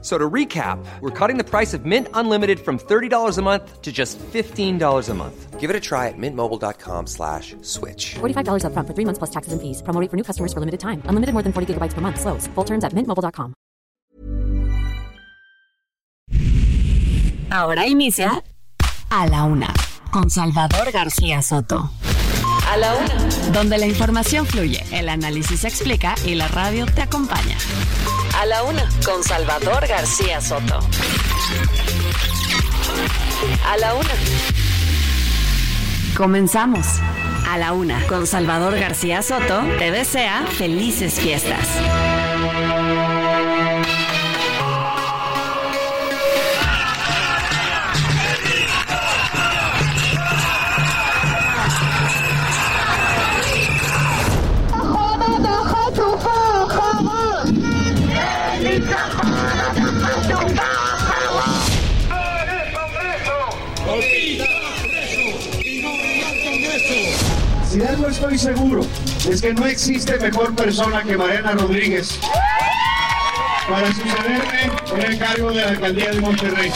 So to recap, we're cutting the price of Mint Unlimited from $30 a month to just $15 a month. Give it a try at mintmobile.com slash switch. $45 up front for three months plus taxes and fees. Promo rate for new customers for limited time. Unlimited more than 40 gigabytes per month. Slows. Full terms at mintmobile.com. Ahora inicia A la Una con Salvador García Soto. A la Una. Donde la información fluye, el análisis se explica y la radio te acompaña. A la Una con Salvador García Soto. A la Una. Comenzamos. A la Una con Salvador García Soto te desea felices fiestas. Si de algo estoy seguro, es que no existe mejor persona que Mariana Rodríguez para sucederme en el cargo de la alcaldía de Monterrey.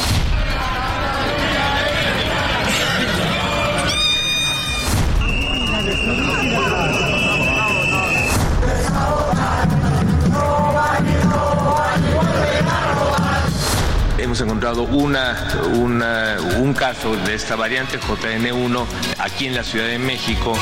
Hemos encontrado una, una- un caso de esta variante JN1 aquí en la Ciudad de México.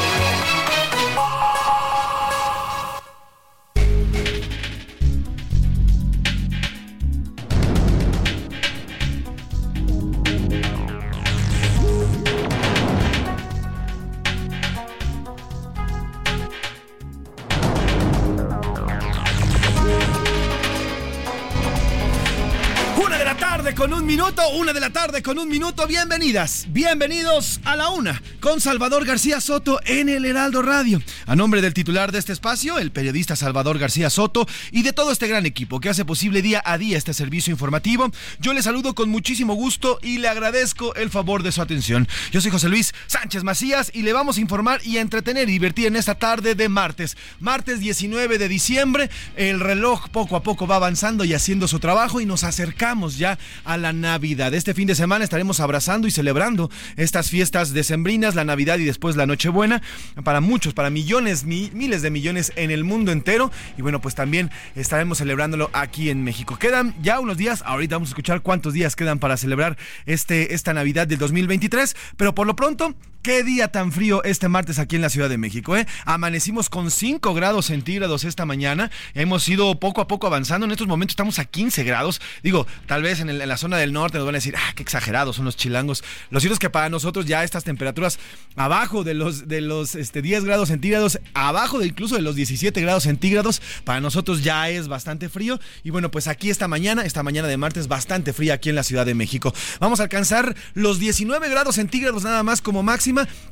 Una de la tarde con un minuto. Bienvenidas, bienvenidos a la una con Salvador García Soto en el Heraldo Radio. A nombre del titular de este espacio, el periodista Salvador García Soto y de todo este gran equipo que hace posible día a día este servicio informativo, yo le saludo con muchísimo gusto y le agradezco el favor de su atención. Yo soy José Luis Sánchez Macías y le vamos a informar y entretener y divertir en esta tarde de martes. Martes 19 de diciembre, el reloj poco a poco va avanzando y haciendo su trabajo y nos acercamos ya a la Navidad. Este fin de semana estaremos abrazando y celebrando estas fiestas decembrinas, la Navidad y después la Nochebuena, para muchos, para millones, mi- miles de millones en el mundo entero. Y bueno, pues también estaremos celebrándolo aquí en México. Quedan ya unos días, ahorita vamos a escuchar cuántos días quedan para celebrar este, esta Navidad del 2023, pero por lo pronto... Qué día tan frío este martes aquí en la Ciudad de México, ¿eh? Amanecimos con 5 grados centígrados esta mañana. Hemos ido poco a poco avanzando. En estos momentos estamos a 15 grados. Digo, tal vez en, la zona del norte nos van a decir, ah, qué exagerados son los chilangos. Lo cierto es que para nosotros ya estas temperaturas abajo de los, de los este, 10 grados centígrados, abajo de incluso de los 17 grados centígrados, para nosotros ya es bastante frío. Y bueno, pues aquí esta mañana, esta mañana de martes, bastante fría aquí en la Ciudad de México. Vamos a alcanzar los 19 grados centígrados nada más como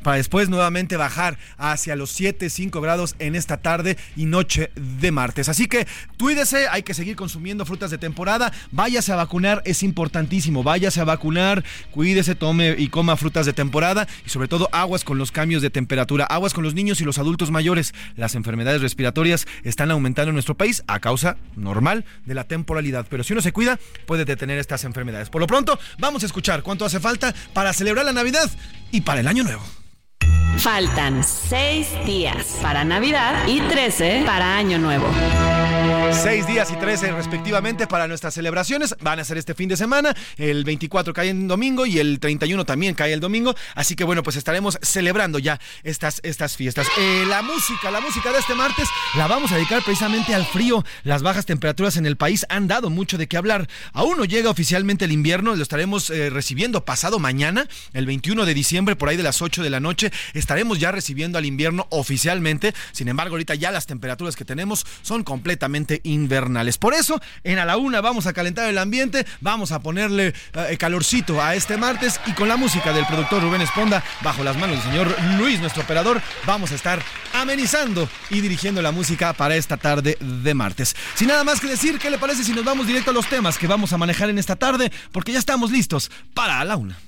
para después nuevamente bajar hacia los 7, 5 grados en esta tarde y noche de martes. Así que cuídese, hay que seguir consumiendo frutas de temporada. Váyase a vacunar, es importantísimo. Váyase a vacunar, cuídese, tome y coma frutas de temporada y sobre todo aguas con los cambios de temperatura, aguas con los niños y los adultos mayores. Las enfermedades respiratorias están aumentando en nuestro país a causa normal de la temporalidad, pero si uno se cuida puede detener estas enfermedades. Por lo pronto, vamos a escuchar cuánto hace falta para celebrar la Navidad y para el año nuevo. Bueno, Faltan seis días para Navidad y 13 para Año Nuevo. Seis días y 13 respectivamente para nuestras celebraciones. Van a ser este fin de semana. El 24 cae en domingo y el 31 también cae el domingo. Así que bueno, pues estaremos celebrando ya estas, estas fiestas. Eh, la música, la música de este martes la vamos a dedicar precisamente al frío. Las bajas temperaturas en el país han dado mucho de qué hablar. Aún no llega oficialmente el invierno. Lo estaremos eh, recibiendo pasado mañana, el 21 de diciembre, por ahí de las 8 de la noche. Estaremos ya recibiendo al invierno oficialmente. Sin embargo, ahorita ya las temperaturas que tenemos son completamente invernales. Por eso, en a la una vamos a calentar el ambiente, vamos a ponerle eh, calorcito a este martes y con la música del productor Rubén Esponda, bajo las manos del señor Luis, nuestro operador, vamos a estar amenizando y dirigiendo la música para esta tarde de martes. Sin nada más que decir, ¿qué le parece si nos vamos directo a los temas que vamos a manejar en esta tarde? Porque ya estamos listos para a la una.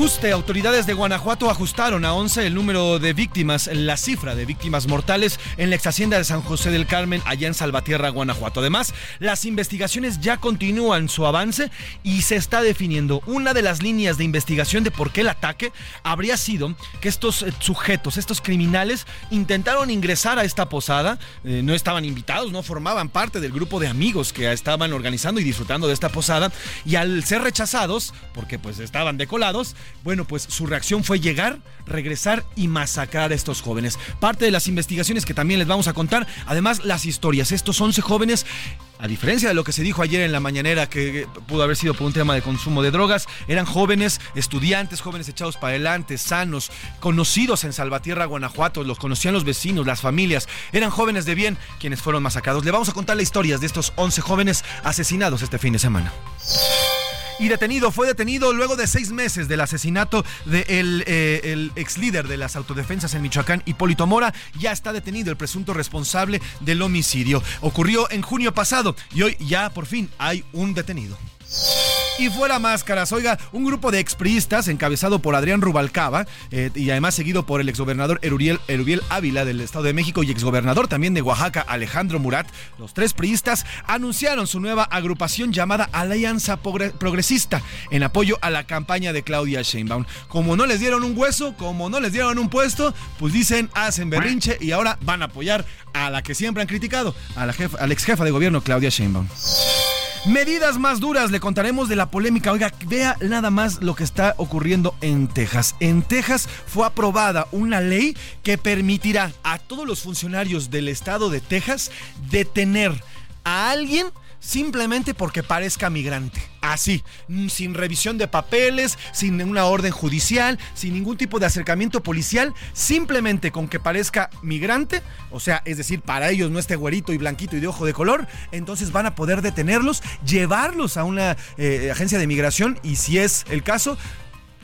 Ajuste. Autoridades de Guanajuato ajustaron a 11 el número de víctimas, la cifra de víctimas mortales en la ex hacienda de San José del Carmen, allá en Salvatierra, Guanajuato. Además, las investigaciones ya continúan su avance y se está definiendo una de las líneas de investigación de por qué el ataque habría sido que estos eh, sujetos, estos criminales, intentaron ingresar a esta posada. Eh, no estaban invitados, no formaban parte del grupo de amigos que estaban organizando y disfrutando de esta posada. Y al ser rechazados, porque pues estaban decolados, bueno, pues su reacción fue llegar, regresar y masacrar a estos jóvenes. Parte de las investigaciones que también les vamos a contar, además las historias. Estos 11 jóvenes a diferencia de lo que se dijo ayer en la mañanera, que pudo haber sido por un tema de consumo de drogas, eran jóvenes, estudiantes, jóvenes echados para adelante, sanos, conocidos en Salvatierra, Guanajuato, los conocían los vecinos, las familias, eran jóvenes de bien quienes fueron masacrados. Le vamos a contar las historias de estos 11 jóvenes asesinados este fin de semana y detenido. Fue detenido luego de seis meses del asesinato del de eh, ex líder de las autodefensas en Michoacán, Hipólito Mora. Ya está detenido el presunto responsable del homicidio. Ocurrió en junio pasado y hoy ya por fin hay un detenido. Y fuera máscaras, oiga, un grupo de expriistas encabezado por Adrián Rubalcaba eh, y además seguido por el exgobernador Eruriel, Erubiel Ávila del Estado de México y exgobernador también de Oaxaca, Alejandro Murat, los tres priistas anunciaron su nueva agrupación llamada Alianza Progresista en apoyo a la campaña de Claudia Sheinbaum. Como no les dieron un hueso, como no les dieron un puesto, pues dicen hacen berrinche y ahora van a apoyar a la que siempre han criticado, a la, jefa, ex jefa de gobierno Claudia Sheinbaum. Medidas más duras, le contaremos de la polémica. Oiga, vea nada más lo que está ocurriendo en Texas. En Texas fue aprobada una ley que permitirá a todos los funcionarios del estado de Texas detener a alguien simplemente porque parezca migrante. Así, mm, sin revisión de papeles, sin una orden judicial, sin ningún tipo de acercamiento policial, simplemente con que parezca migrante, o sea, es decir, para ellos no esté güerito y blanquito y de ojo de color, entonces van a poder detenerlos, llevarlos a una eh, agencia de migración y si es el caso,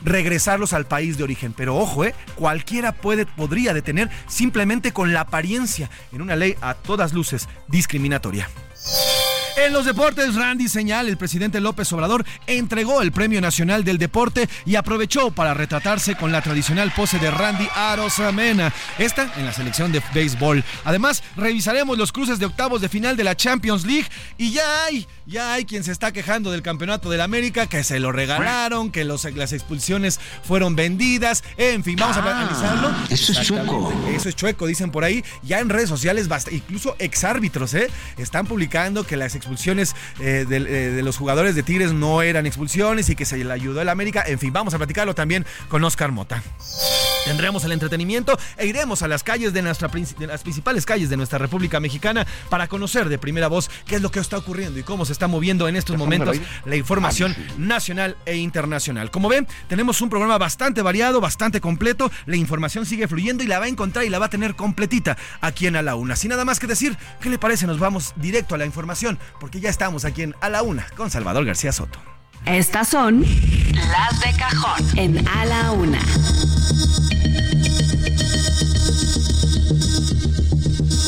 regresarlos al país de origen. Pero ojo, eh, cualquiera puede, podría detener simplemente con la apariencia en una ley a todas luces discriminatoria. En los deportes, Randy Señal, el presidente López Obrador, entregó el Premio Nacional del Deporte y aprovechó para retratarse con la tradicional pose de Randy Arosamena, esta en la selección de béisbol. Además, revisaremos los cruces de octavos de final de la Champions League y ya hay, ya hay quien se está quejando del Campeonato de la América, que se lo regalaron, que los, las expulsiones fueron vendidas, en fin, vamos a ah, analizarlo. Eso es chueco. Eso es chueco, dicen por ahí. Ya en redes sociales, incluso exárbitros, ¿eh? Están publicando que las expulsiones expulsiones eh, eh, de, los jugadores de Tigres no eran expulsiones y que se le ayudó el América. En fin, vamos a platicarlo también con Oscar Mota. Tendremos el entretenimiento e iremos a las calles de, nuestra, de las principales calles de nuestra República Mexicana para conocer de primera voz qué es lo que está ocurriendo y cómo se está moviendo en estos momentos la información nacional e internacional. Como ven, tenemos un programa bastante variado, bastante completo. La información sigue fluyendo y la va a encontrar y la va a tener completita aquí en A la Una. Sin nada más que decir, ¿qué le parece? Nos vamos directo a la información porque ya estamos aquí en A la Una con Salvador García Soto. Estas son las de cajón en A la Una.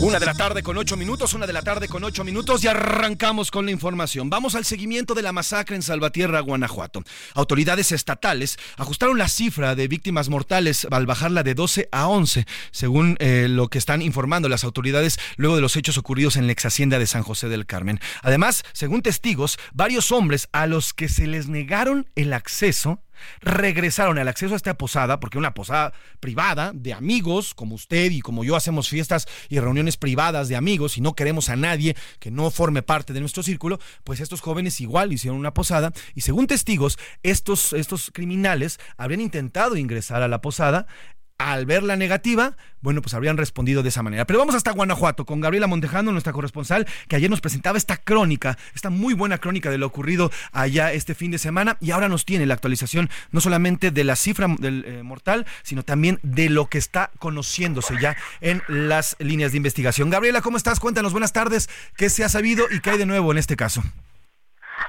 Una de la tarde con ocho minutos, una de la tarde con ocho minutos y arrancamos con la información. Vamos al seguimiento de la masacre en Salvatierra, Guanajuato. Autoridades estatales ajustaron la cifra de víctimas mortales al bajarla de 12 a 11, según eh, lo que están informando las autoridades luego de los hechos ocurridos en la ex hacienda de San José del Carmen. Además, según testigos, varios hombres a los que se les negaron el acceso regresaron al acceso a esta posada, porque una posada privada de amigos, como usted y como yo hacemos fiestas y reuniones privadas de amigos y no queremos a nadie que no forme parte de nuestro círculo, pues estos jóvenes igual hicieron una posada y según testigos, estos, estos criminales habrían intentado ingresar a la posada al ver la negativa, bueno, pues habrían respondido de esa manera. Pero vamos hasta Guanajuato con Gabriela Montejano, nuestra corresponsal, que ayer nos presentaba esta crónica, esta muy buena crónica de lo ocurrido allá este fin de semana y ahora nos tiene la actualización no solamente de la cifra del eh, mortal, sino también de lo que está conociéndose ya en las líneas de investigación. Gabriela, ¿cómo estás? Cuéntanos, buenas tardes, ¿qué se ha sabido y qué hay de nuevo en este caso?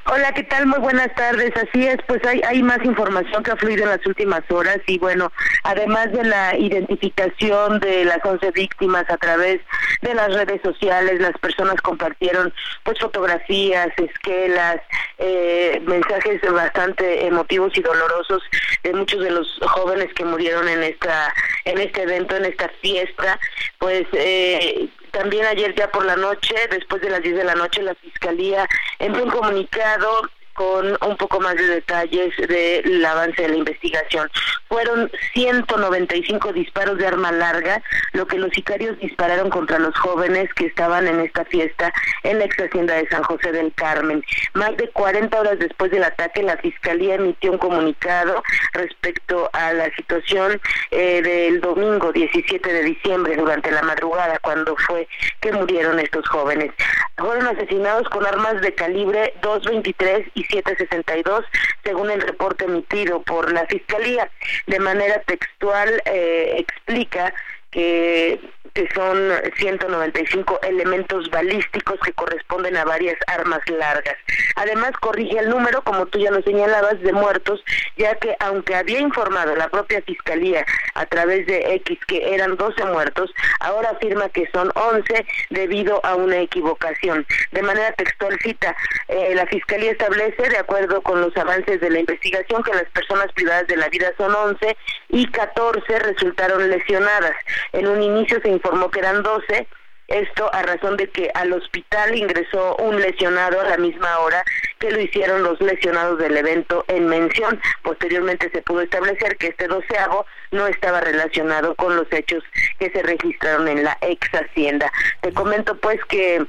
Hola, ¿qué tal? Muy buenas tardes. Así es, pues hay, hay más información que ha fluido en las últimas horas y bueno, además de la identificación de las 11 víctimas a través de las redes sociales, las personas compartieron pues fotografías, esquelas, eh, mensajes bastante emotivos y dolorosos de muchos de los jóvenes que murieron en esta en este evento, en esta fiesta, pues eh, también ayer ya por la noche, después de las 10 de la noche, la Fiscalía envió un comunicado con un poco más de detalles del avance de la investigación. Fueron 195 disparos de arma larga, lo que los sicarios dispararon contra los jóvenes que estaban en esta fiesta en la ex hacienda de San José del Carmen. Más de 40 horas después del ataque, la Fiscalía emitió un comunicado respecto a la situación eh, del domingo 17 de diciembre, durante la madrugada, cuando fue que murieron estos jóvenes. Fueron asesinados con armas de calibre 223 y 762, según el reporte emitido por la Fiscalía. De manera textual eh, explica que que son 195 elementos balísticos que corresponden a varias armas largas. Además, corrige el número, como tú ya lo señalabas, de muertos, ya que aunque había informado la propia Fiscalía a través de X que eran 12 muertos, ahora afirma que son 11 debido a una equivocación. De manera textual cita, eh, la Fiscalía establece, de acuerdo con los avances de la investigación, que las personas privadas de la vida son 11 y 14 resultaron lesionadas. En un inicio se informó que eran 12, esto a razón de que al hospital ingresó un lesionado a la misma hora que lo hicieron los lesionados del evento en mención. Posteriormente se pudo establecer que este doceavo no estaba relacionado con los hechos que se registraron en la ex hacienda. Te comento pues que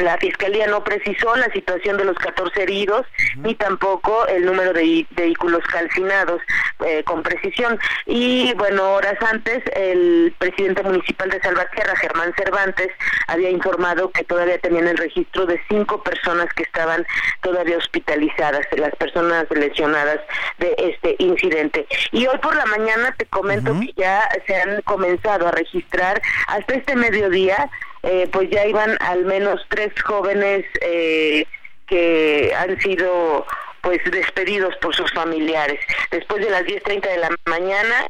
la Fiscalía no precisó la situación de los 14 heridos ni tampoco el número de vehículos calcinados eh, con precisión. Y bueno, horas antes, el presidente municipal de Salvatierra, Germán Cervantes, había informado que todavía tenían el registro de cinco personas que estaban todavía hospitalizadas, las personas lesionadas de este incidente. Y hoy por la mañana te comento que ya se han comenzado a registrar hasta este mediodía eh, pues ya iban al menos tres jóvenes eh, que han sido pues despedidos por sus familiares. Después de las 10.30 de la mañana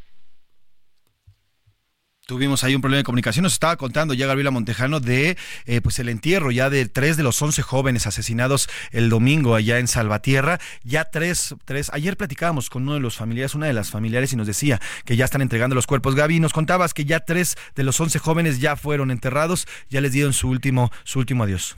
Tuvimos ahí un problema de comunicación. Nos estaba contando ya Gabriela Montejano de eh, pues el entierro ya de tres de los once jóvenes asesinados el domingo allá en Salvatierra. Ya tres, tres. Ayer platicábamos con uno de los familiares, una de las familiares, y nos decía que ya están entregando los cuerpos. Gaby, nos contabas que ya tres de los once jóvenes ya fueron enterrados, ya les dieron su último, su último adiós.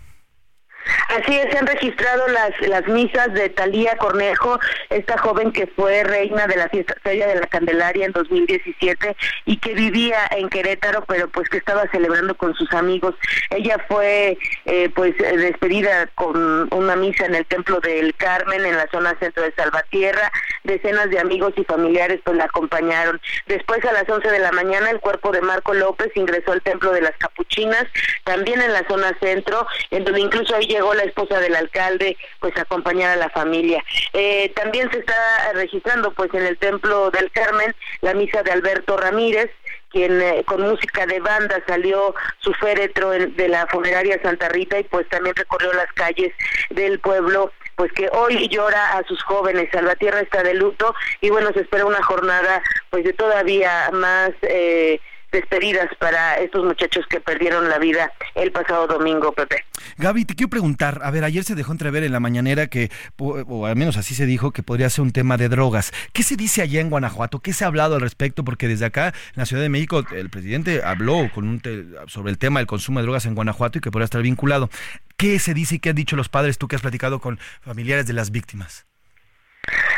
Así es, se han registrado las, las misas de Talía Cornejo, esta joven que fue reina de la fiesta feria de la Candelaria en 2017 y que vivía en Querétaro, pero pues que estaba celebrando con sus amigos. Ella fue eh, pues despedida con una misa en el Templo del Carmen, en la zona centro de Salvatierra. Decenas de amigos y familiares pues la acompañaron. Después a las 11 de la mañana el cuerpo de Marco López ingresó al Templo de las Capuchinas, también en la zona centro, en donde incluso ahí llegó la esposa del alcalde pues a acompañar a la familia. Eh, también se está registrando pues en el Templo del Carmen la misa de Alberto Ramírez, quien eh, con música de banda salió su féretro de la funeraria Santa Rita y pues también recorrió las calles del pueblo pues que hoy llora a sus jóvenes, Salvatierra está de luto y bueno, se espera una jornada pues de todavía más eh, despedidas para estos muchachos que perdieron la vida el pasado domingo, Pepe. Gaby, te quiero preguntar, a ver, ayer se dejó entrever en la mañanera que, o al menos así se dijo, que podría ser un tema de drogas. ¿Qué se dice allá en Guanajuato? ¿Qué se ha hablado al respecto? Porque desde acá, en la Ciudad de México, el presidente habló con un sobre el tema del consumo de drogas en Guanajuato y que podría estar vinculado. ¿Qué se dice y qué han dicho los padres, tú que has platicado con familiares de las víctimas?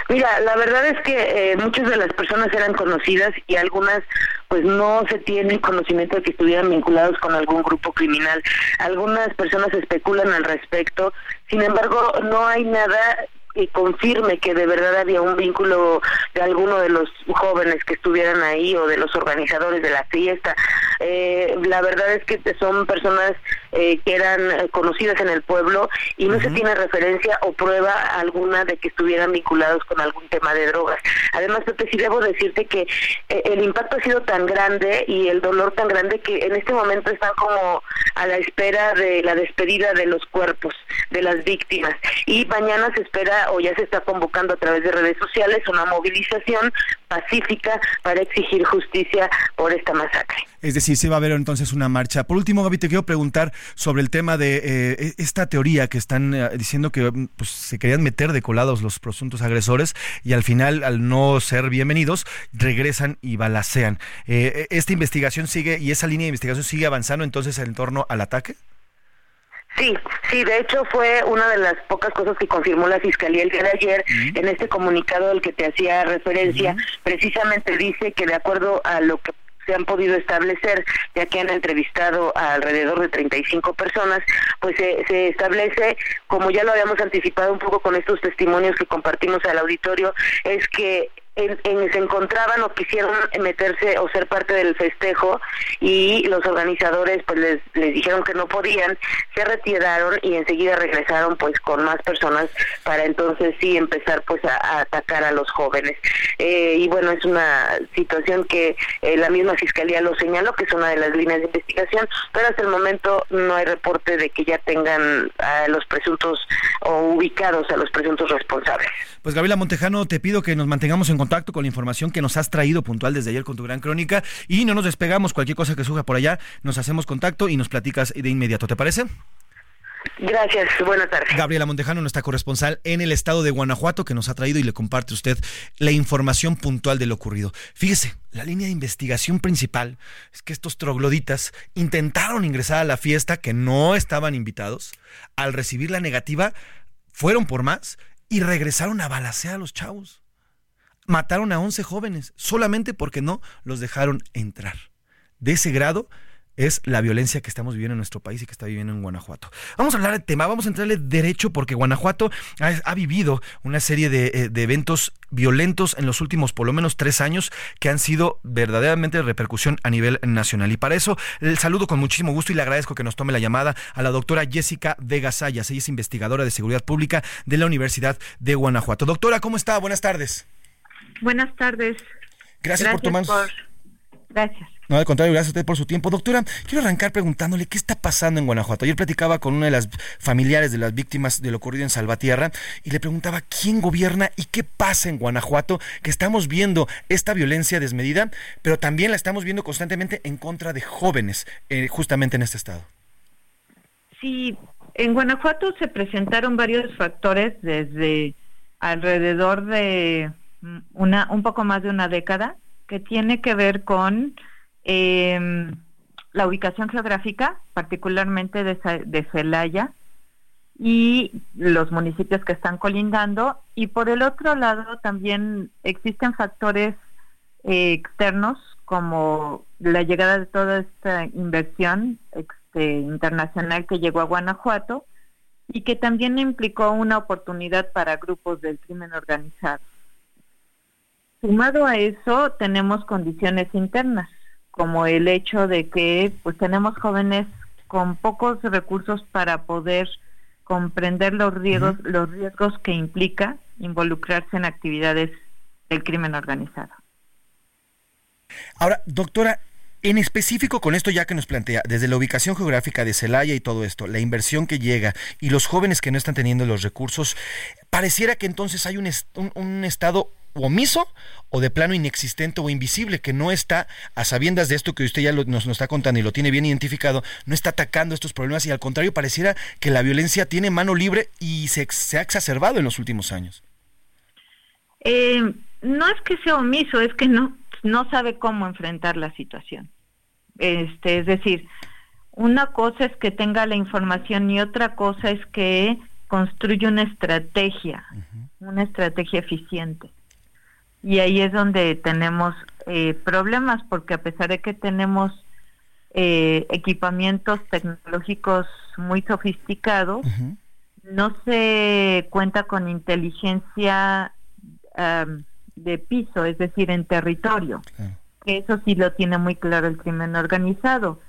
Mira, la verdad es que eh, muchas de las personas eran conocidas y algunas pues no se tiene conocimiento de que estuvieran vinculados con algún grupo criminal. Algunas personas especulan al respecto, sin embargo no hay nada que confirme que de verdad había un vínculo de alguno de los jóvenes que estuvieran ahí o de los organizadores de la fiesta. Eh, la verdad es que son personas eh, que eran conocidas en el pueblo y no se tiene referencia o prueba alguna de que estuvieran vinculados con algún tema de drogas. Además, Pepe, sí debo decirte que eh, el impacto ha sido tan grande y el dolor tan grande que en este momento están como a la espera de la despedida de los cuerpos de las víctimas. Y mañana se espera o ya se está convocando a través de redes sociales una movilización pacífica para exigir justicia por esta masacre. Es decir, se va a ver entonces una marcha. Por último, Gaby, te quiero preguntar sobre el tema de eh, e-, esta teoría que están eh, diciendo que pues, se querían meter de colados los presuntos agresores y al final, al no ser bienvenidos, regresan y balacean. Eh, ¿Esta investigación sigue y esa línea de investigación sigue avanzando entonces en torno al ataque? Sí, sí, de hecho fue una de las pocas cosas que confirmó la Fiscalía el día de ayer en este comunicado al que te hacía referencia, precisamente dice que de acuerdo a lo que se han podido establecer, ya que han entrevistado a alrededor de 35 personas, pues se, se establece, como ya lo habíamos anticipado un poco con estos testimonios que compartimos al auditorio, es que en, se encontraban o quisieron meterse o ser parte del festejo y los organizadores pues les, les dijeron que no podían, se retiraron y enseguida regresaron pues con más personas para entonces sí empezar pues a, atacar a los jóvenes. Eh, y bueno, es una situación que eh, la misma fiscalía lo señaló, que es una de las líneas de investigación, pero hasta el momento no hay reporte de que ya tengan a los presuntos o ubicados a los presuntos responsables. Pues Gabriela Montejano, te pido que nos mantengamos en contacto con la información que nos has traído puntual desde ayer con tu gran crónica y no nos despegamos. Cualquier cosa que surja por allá, nos hacemos contacto y nos platicas de inmediato. ¿Te parece? Gracias, buenas tardes. Gabriela Montejano, nuestra corresponsal en el estado de Guanajuato, que nos ha traído y le comparte usted la información puntual de lo ocurrido. Fíjese, la línea de investigación principal es que estos trogloditas intentaron ingresar a la fiesta que no estaban invitados. Al recibir la negativa, fueron por más y regresaron a balasear a los chavos. Mataron a 11 jóvenes solamente porque no los dejaron entrar. De ese grado es la violencia que estamos viviendo en nuestro país y que está viviendo en Guanajuato. Vamos a hablar del tema, vamos a entrarle derecho porque Guanajuato ha, vivido una serie eh, de, eventos violentos en los últimos por lo menos tres años que han sido verdaderamente de repercusión a nivel nacional. Y para eso el saludo con muchísimo gusto y le agradezco que nos tome la llamada a la doctora Jessica Vega Sayas. Ella es investigadora de seguridad pública de la Universidad de Guanajuato. Doctora, ¿cómo está? Buenas tardes. Buenas tardes. Gracias, por tomar. Gracias. No, al contrario, gracias a usted por su tiempo. Doctora, quiero arrancar preguntándole qué está pasando en Guanajuato. Ayer platicaba con una de las familiares de las víctimas de lo ocurrido en Salvatierra y le preguntaba quién gobierna y qué pasa en Guanajuato, que estamos viendo esta violencia desmedida, pero también la estamos viendo constantemente en contra de jóvenes, eh, justamente en este estado. Sí, en Guanajuato se presentaron varios factores desde alrededor de una, un poco más de una década que tiene que ver con eh, la ubicación geográfica, particularmente de, de Celaya y los municipios que están colindando. Y por el otro lado también existen factores eh, externos como la llegada de toda esta inversión este, internacional que llegó a Guanajuato y que también implicó una oportunidad para grupos del crimen organizado. Sumado a eso, tenemos condiciones internas como el hecho de que pues tenemos jóvenes con pocos recursos para poder comprender los riesgos, los riesgos que implica involucrarse en actividades del crimen organizado. Ahora, doctora, en específico con esto ya que nos plantea, desde la ubicación geográfica de Celaya y todo esto, la inversión que llega y los jóvenes que no están teniendo los recursos, pareciera que entonces hay un, un Estado omiso o de plano inexistente o invisible, que no está, a sabiendas de esto que usted ya nos, nos, está contando y lo tiene bien identificado, no está atacando estos problemas y al contrario pareciera que la violencia tiene mano libre y se, se ha exacerbado en los últimos años. Eh, no es que sea omiso, es que no, no sabe cómo enfrentar la situación. Este, es decir, una cosa es que tenga la información y otra cosa es que construye una estrategia, una estrategia eficiente y ahí es donde tenemos eh, problemas porque a pesar de que tenemos eh, equipamientos tecnológicos muy sofisticados, no se cuenta con inteligencia de piso, es decir, en territorio. Eso sí lo tiene muy claro el crimen organizado.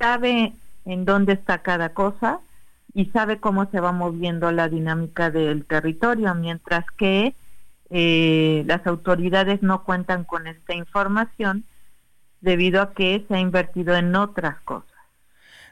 Sabe en dónde está cada cosa y sabe cómo se va moviendo la dinámica del territorio, mientras que eh, las autoridades no cuentan con esta información debido a que se ha invertido en otras cosas.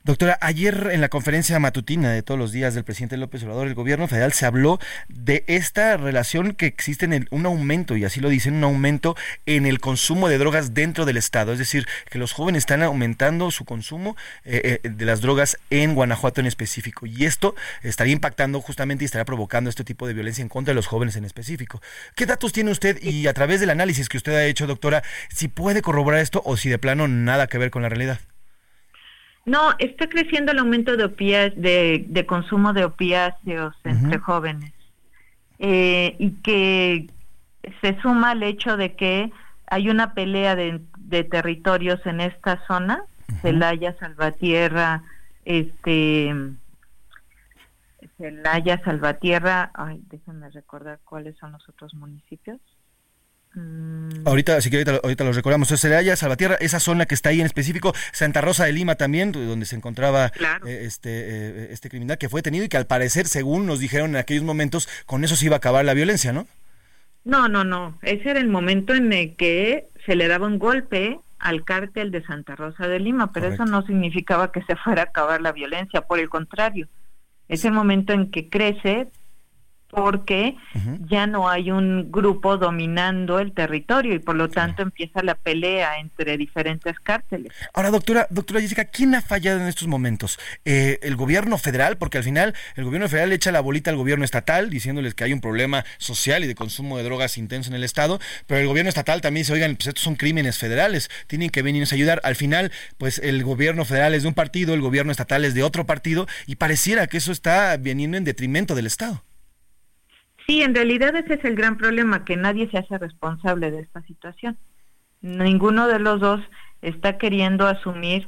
Doctora, ayer en la conferencia matutina de todos los días del presidente López Obrador, el gobierno federal se habló de esta relación que existe en un aumento, y así lo dicen, un aumento en el consumo de drogas dentro del Estado. Es decir, que los jóvenes están aumentando su consumo eh, eh, de las drogas en Guanajuato en específico. Y esto estaría impactando justamente y estaría provocando este tipo de violencia en contra de los jóvenes en específico. ¿Qué datos tiene usted y a través del análisis que usted ha hecho, doctora, si puede corroborar esto o si de plano nada que ver con la realidad? No, está creciendo el aumento de, de, consumo de opiáceos entre jóvenes. Eh, y que se suma al hecho de que hay una pelea de, territorios en esta zona, Celaya, Salvatierra, este Celaya, Salvatierra, ay, déjenme recordar cuáles son los otros municipios. Mm. Ahorita, si ahorita, ahorita los recordamos. Es Celaya, Salvatierra, esa zona que está ahí en específico, Santa Rosa de Lima también, donde se encontraba eh, este, eh, este criminal que fue detenido y que al parecer, según nos dijeron en aquellos momentos, con eso se iba a acabar la violencia, ¿no? No, no, no. Ese era el momento en el que se le daba un golpe al cártel de Santa Rosa de Lima, pero eso no significaba que se fuera a acabar la violencia, por el contrario. Es el momento en que crece porque ya no hay un grupo dominando el territorio y por lo tanto empieza la pelea entre diferentes cárteles. Ahora, doctora, doctora Jessica, ¿quién ha fallado en estos momentos? Eh, ¿El gobierno federal? Porque al final el gobierno federal echa la bolita al gobierno estatal diciéndoles que hay un problema social y de consumo de drogas intenso en el estado, pero el gobierno estatal también dice, oigan, pues estos son crímenes federales, tienen que venirnos a ayudar. Al final, pues el gobierno federal es de un partido, el gobierno estatal es de otro partido y pareciera que eso está viniendo en detrimento del estado. Sí, en realidad ese es el gran problema, que nadie se hace responsable de esta situación. Ninguno de los dos está queriendo asumir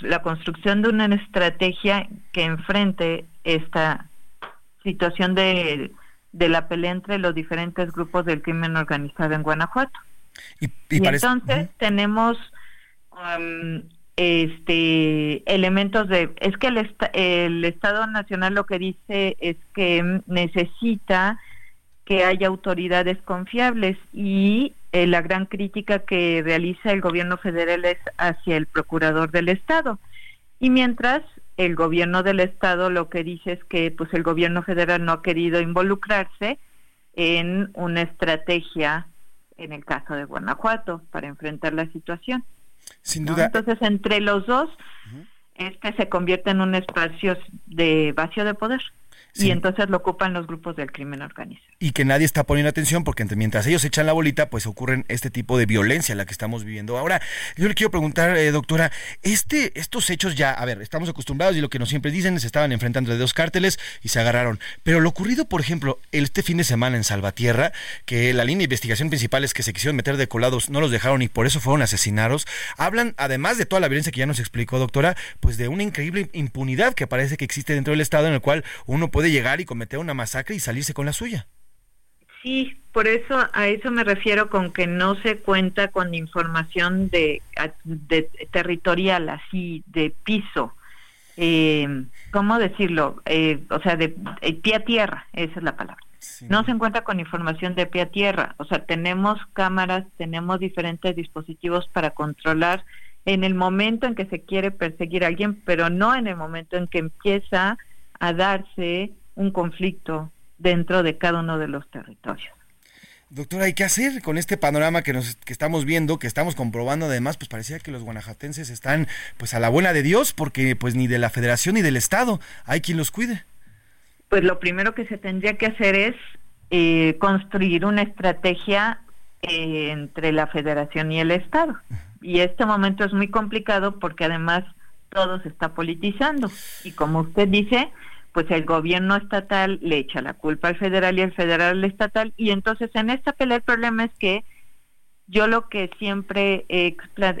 la construcción de una estrategia que enfrente esta situación de, la pelea entre los diferentes grupos del crimen organizado en Guanajuato. Y, entonces tenemos um, este elementos de es que el, Estado Nacional lo que dice es que necesita que haya autoridades confiables y eh, la gran crítica que realiza el gobierno federal es hacia el procurador del Estado. Y mientras el gobierno del Estado lo que dice es que pues el gobierno federal no ha querido involucrarse en una estrategia en el caso de Guanajuato para enfrentar la situación. Sin duda. Entonces, entre los dos, este se convierte en un espacio de vacío de poder. Y entonces lo ocupan los grupos del crimen organizado. Y que nadie está poniendo atención porque mientras ellos echan la bolita, pues ocurren este tipo de violencia la que estamos viviendo. Ahora, yo le quiero preguntar, eh, doctora, este, estos hechos ya, a ver, estamos acostumbrados y lo que nos siempre dicen, se estaban enfrentando de dos cárteles y se agarraron. Pero lo ocurrido, por ejemplo, este fin de semana en Salvatierra, que la línea de investigación principal es que se quisieron meter de colados, no los dejaron y por eso fueron asesinados, hablan, además de toda la violencia que ya nos explicó, doctora, pues de una increíble impunidad que parece que existe dentro del Estado en el cual uno puede llegar y cometer una masacre y salirse con la suya. Sí, por eso a eso me refiero con que no se cuenta con información de, territorial, así de piso. Eh, ¿Cómo decirlo? Eh, o sea, de, pie a tierra, esa es la palabra. No se encuentra con información de pie a tierra. O sea, tenemos cámaras, tenemos diferentes dispositivos para controlar en el momento en que se quiere perseguir a alguien, pero no en el momento en que empieza a darse un conflicto dentro de cada uno de los territorios. Doctora, ¿hay qué hacer con este panorama que nos que estamos viendo, que estamos comprobando además, pues parecía que los guanajatenses están pues a la buena de Dios porque pues ni de la federación ni del estado hay quien los cuide. Pues lo primero que se tendría que hacer es eh, construir una estrategia eh, entre la federación y el estado. Y este momento es muy complicado porque además todo se está politizando y como usted dice, pues el gobierno estatal le echa la culpa al federal y el federal al estatal y entonces en esta pelea el problema es que yo lo que siempre he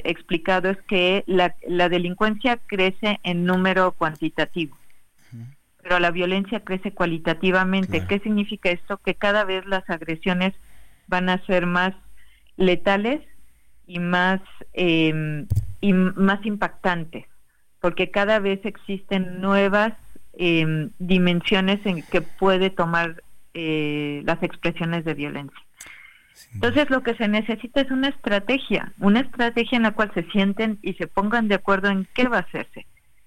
explicado es que la, delincuencia crece en número cuantitativo, pero la violencia crece cualitativamente. ¿Qué significa esto? Que cada vez las agresiones van a ser más letales y más eh, y más impactantes, porque cada vez existen nuevas eh, dimensiones en que puede tomar eh, las expresiones de violencia. Entonces lo que se necesita es una estrategia, una estrategia en la cual se sienten y se pongan de acuerdo en qué va a hacerse,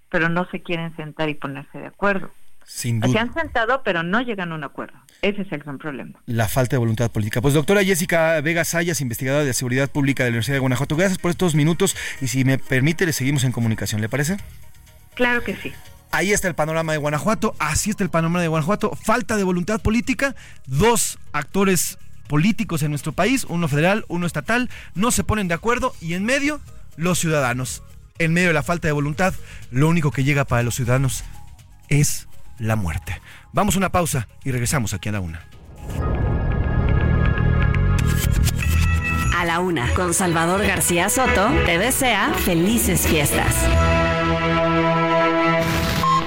pero no se quieren sentar y ponerse de acuerdo. Sin duda. Se han sentado, pero no llegan a un acuerdo. Ese es el gran problema. La falta de voluntad política. Pues doctora Jessica Vega Sayas, investigadora de Seguridad Pública de la Universidad de Guanajuato, gracias por estos minutos y si me permite le seguimos en comunicación, ¿le parece? Claro que sí. Ahí está el panorama de Guanajuato, así está el panorama de Guanajuato. Falta de voluntad política, dos actores políticos en nuestro país, uno federal, uno estatal, no se ponen de acuerdo y en medio los ciudadanos. En medio de la falta de voluntad, lo único que llega para los ciudadanos es la muerte. Vamos a una pausa y regresamos aquí a la una. A la una, con Salvador García Soto, te desea felices fiestas.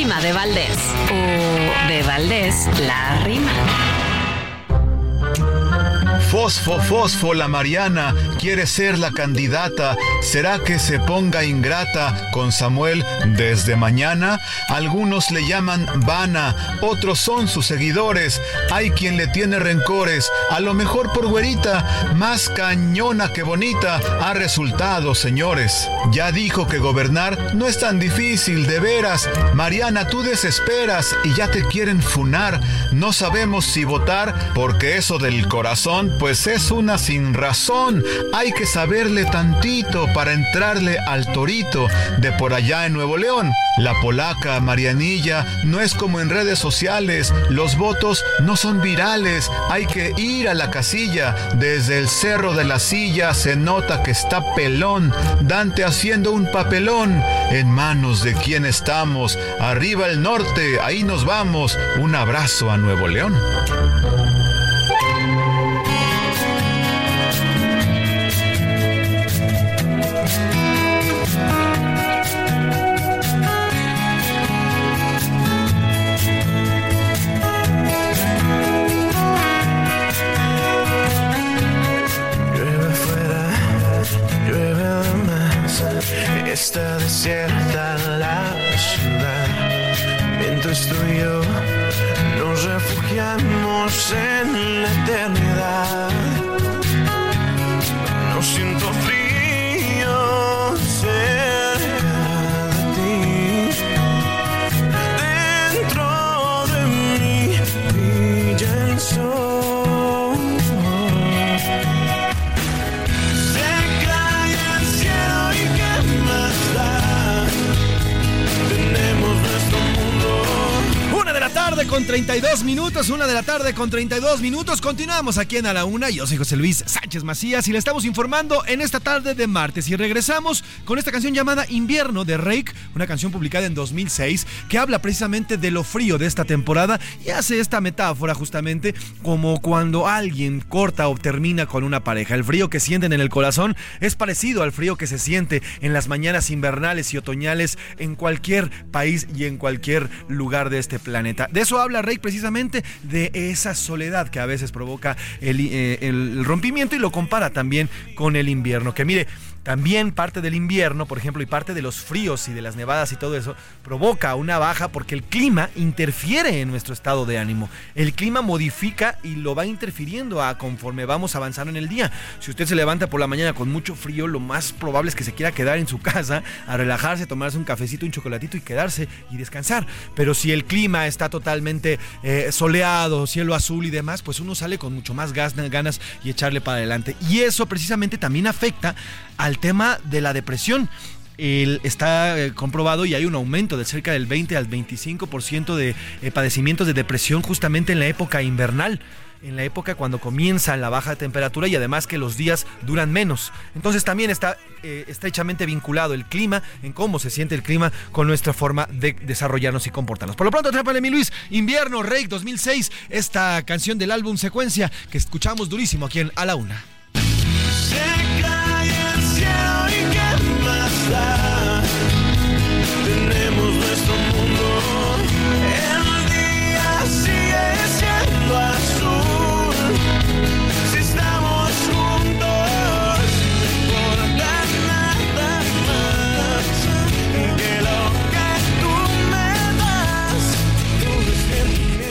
Rima de Valdés. O de Valdés, la rima. Fosfo, fosfo, la Mariana quiere ser la candidata. ¿Será que se ponga ingrata con Samuel desde mañana? Algunos le llaman vana, otros son sus seguidores. Hay quien le tiene rencores, a lo mejor por güerita, más cañona que bonita ha resultado, señores. Ya dijo que gobernar no es tan difícil, de veras. Mariana, tú desesperas y ya te quieren funar. No sabemos si votar porque eso del corazón pues es una sin razón. Hay que saberle tantito para entrarle al torito de por allá en Nuevo León. La polaca Marianilla no es como en redes sociales. Los votos no son virales. Hay que ir a la casilla. Desde el cerro de la silla se nota que está pelón. Dante haciendo un papelón. En manos de quién estamos. Arriba el norte. Ahí nos vamos. Un abrazo a Nuevo León. Está desierta la ciudad. Mientras tú y yo nos refugiamos en la eternidad. No siento frío con 32 minutos, una de la tarde con 32 minutos. Continuamos aquí en A la Una. Yo soy José Luis Sánchez Macías y le estamos informando en esta tarde de martes. Y regresamos con esta canción llamada Invierno de Rake, una canción publicada en 2006 que habla precisamente de lo frío de esta temporada y hace esta metáfora justamente como cuando alguien corta o termina con una pareja. El frío que sienten en el corazón es parecido al frío que se siente en las mañanas invernales y otoñales en cualquier país y en cualquier lugar de este planeta. De eso habla Rake precisamente, de esa soledad que a veces provoca el, eh, el rompimiento y lo compara también con el invierno. Que mire, también parte del invierno, por ejemplo, y parte de los fríos y de las nevadas y todo eso, provoca una baja porque el clima interfiere en nuestro estado de ánimo. El clima modifica y lo va interfiriendo a conforme vamos avanzando en el día. Si usted se levanta por la mañana con mucho frío, lo más probable es que se quiera quedar en su casa a relajarse, tomarse un cafecito, un chocolatito y quedarse y descansar. Pero si el clima está totalmente eh, soleado, cielo azul y demás, pues uno sale con mucho más ganas y echarle para adelante. Y eso precisamente también afecta al tema de la depresión. Está eh, comprobado y hay un aumento de cerca del 20 al 25% de eh, padecimientos de depresión justamente en la época invernal en la época cuando comienza la baja temperatura y además que los días duran menos. Entonces también está eh, estrechamente vinculado el clima, en cómo se siente el clima con nuestra forma de desarrollarnos y comportarnos. Por lo pronto, trápale mi Luis, Invierno, Rake 2006, esta canción del álbum Secuencia que escuchamos durísimo aquí en A la Una.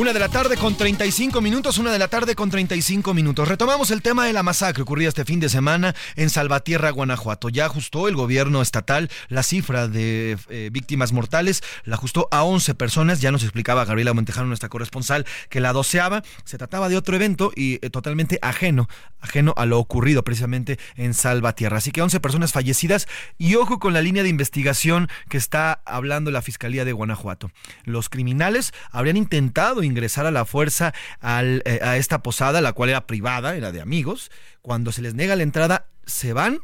Una de la tarde con 35 minutos, una de la tarde con 35 minutos. Retomamos el tema de la masacre ocurrida este fin de semana en Salvatierra, Guanajuato. Ya ajustó el gobierno estatal la cifra de eh, víctimas mortales, la ajustó a 11 personas. Ya nos explicaba Gabriela Montejano, nuestra corresponsal, que la doceava se trataba de otro evento y eh, totalmente ajeno, ajeno a lo ocurrido precisamente en Salvatierra. Así que 11 personas fallecidas y ojo con la línea de investigación que está hablando la Fiscalía de Guanajuato. Los criminales habrían intentado ingresar a la fuerza eh, a esta posada, la cual era privada, era de amigos. Cuando se les nega la entrada, se van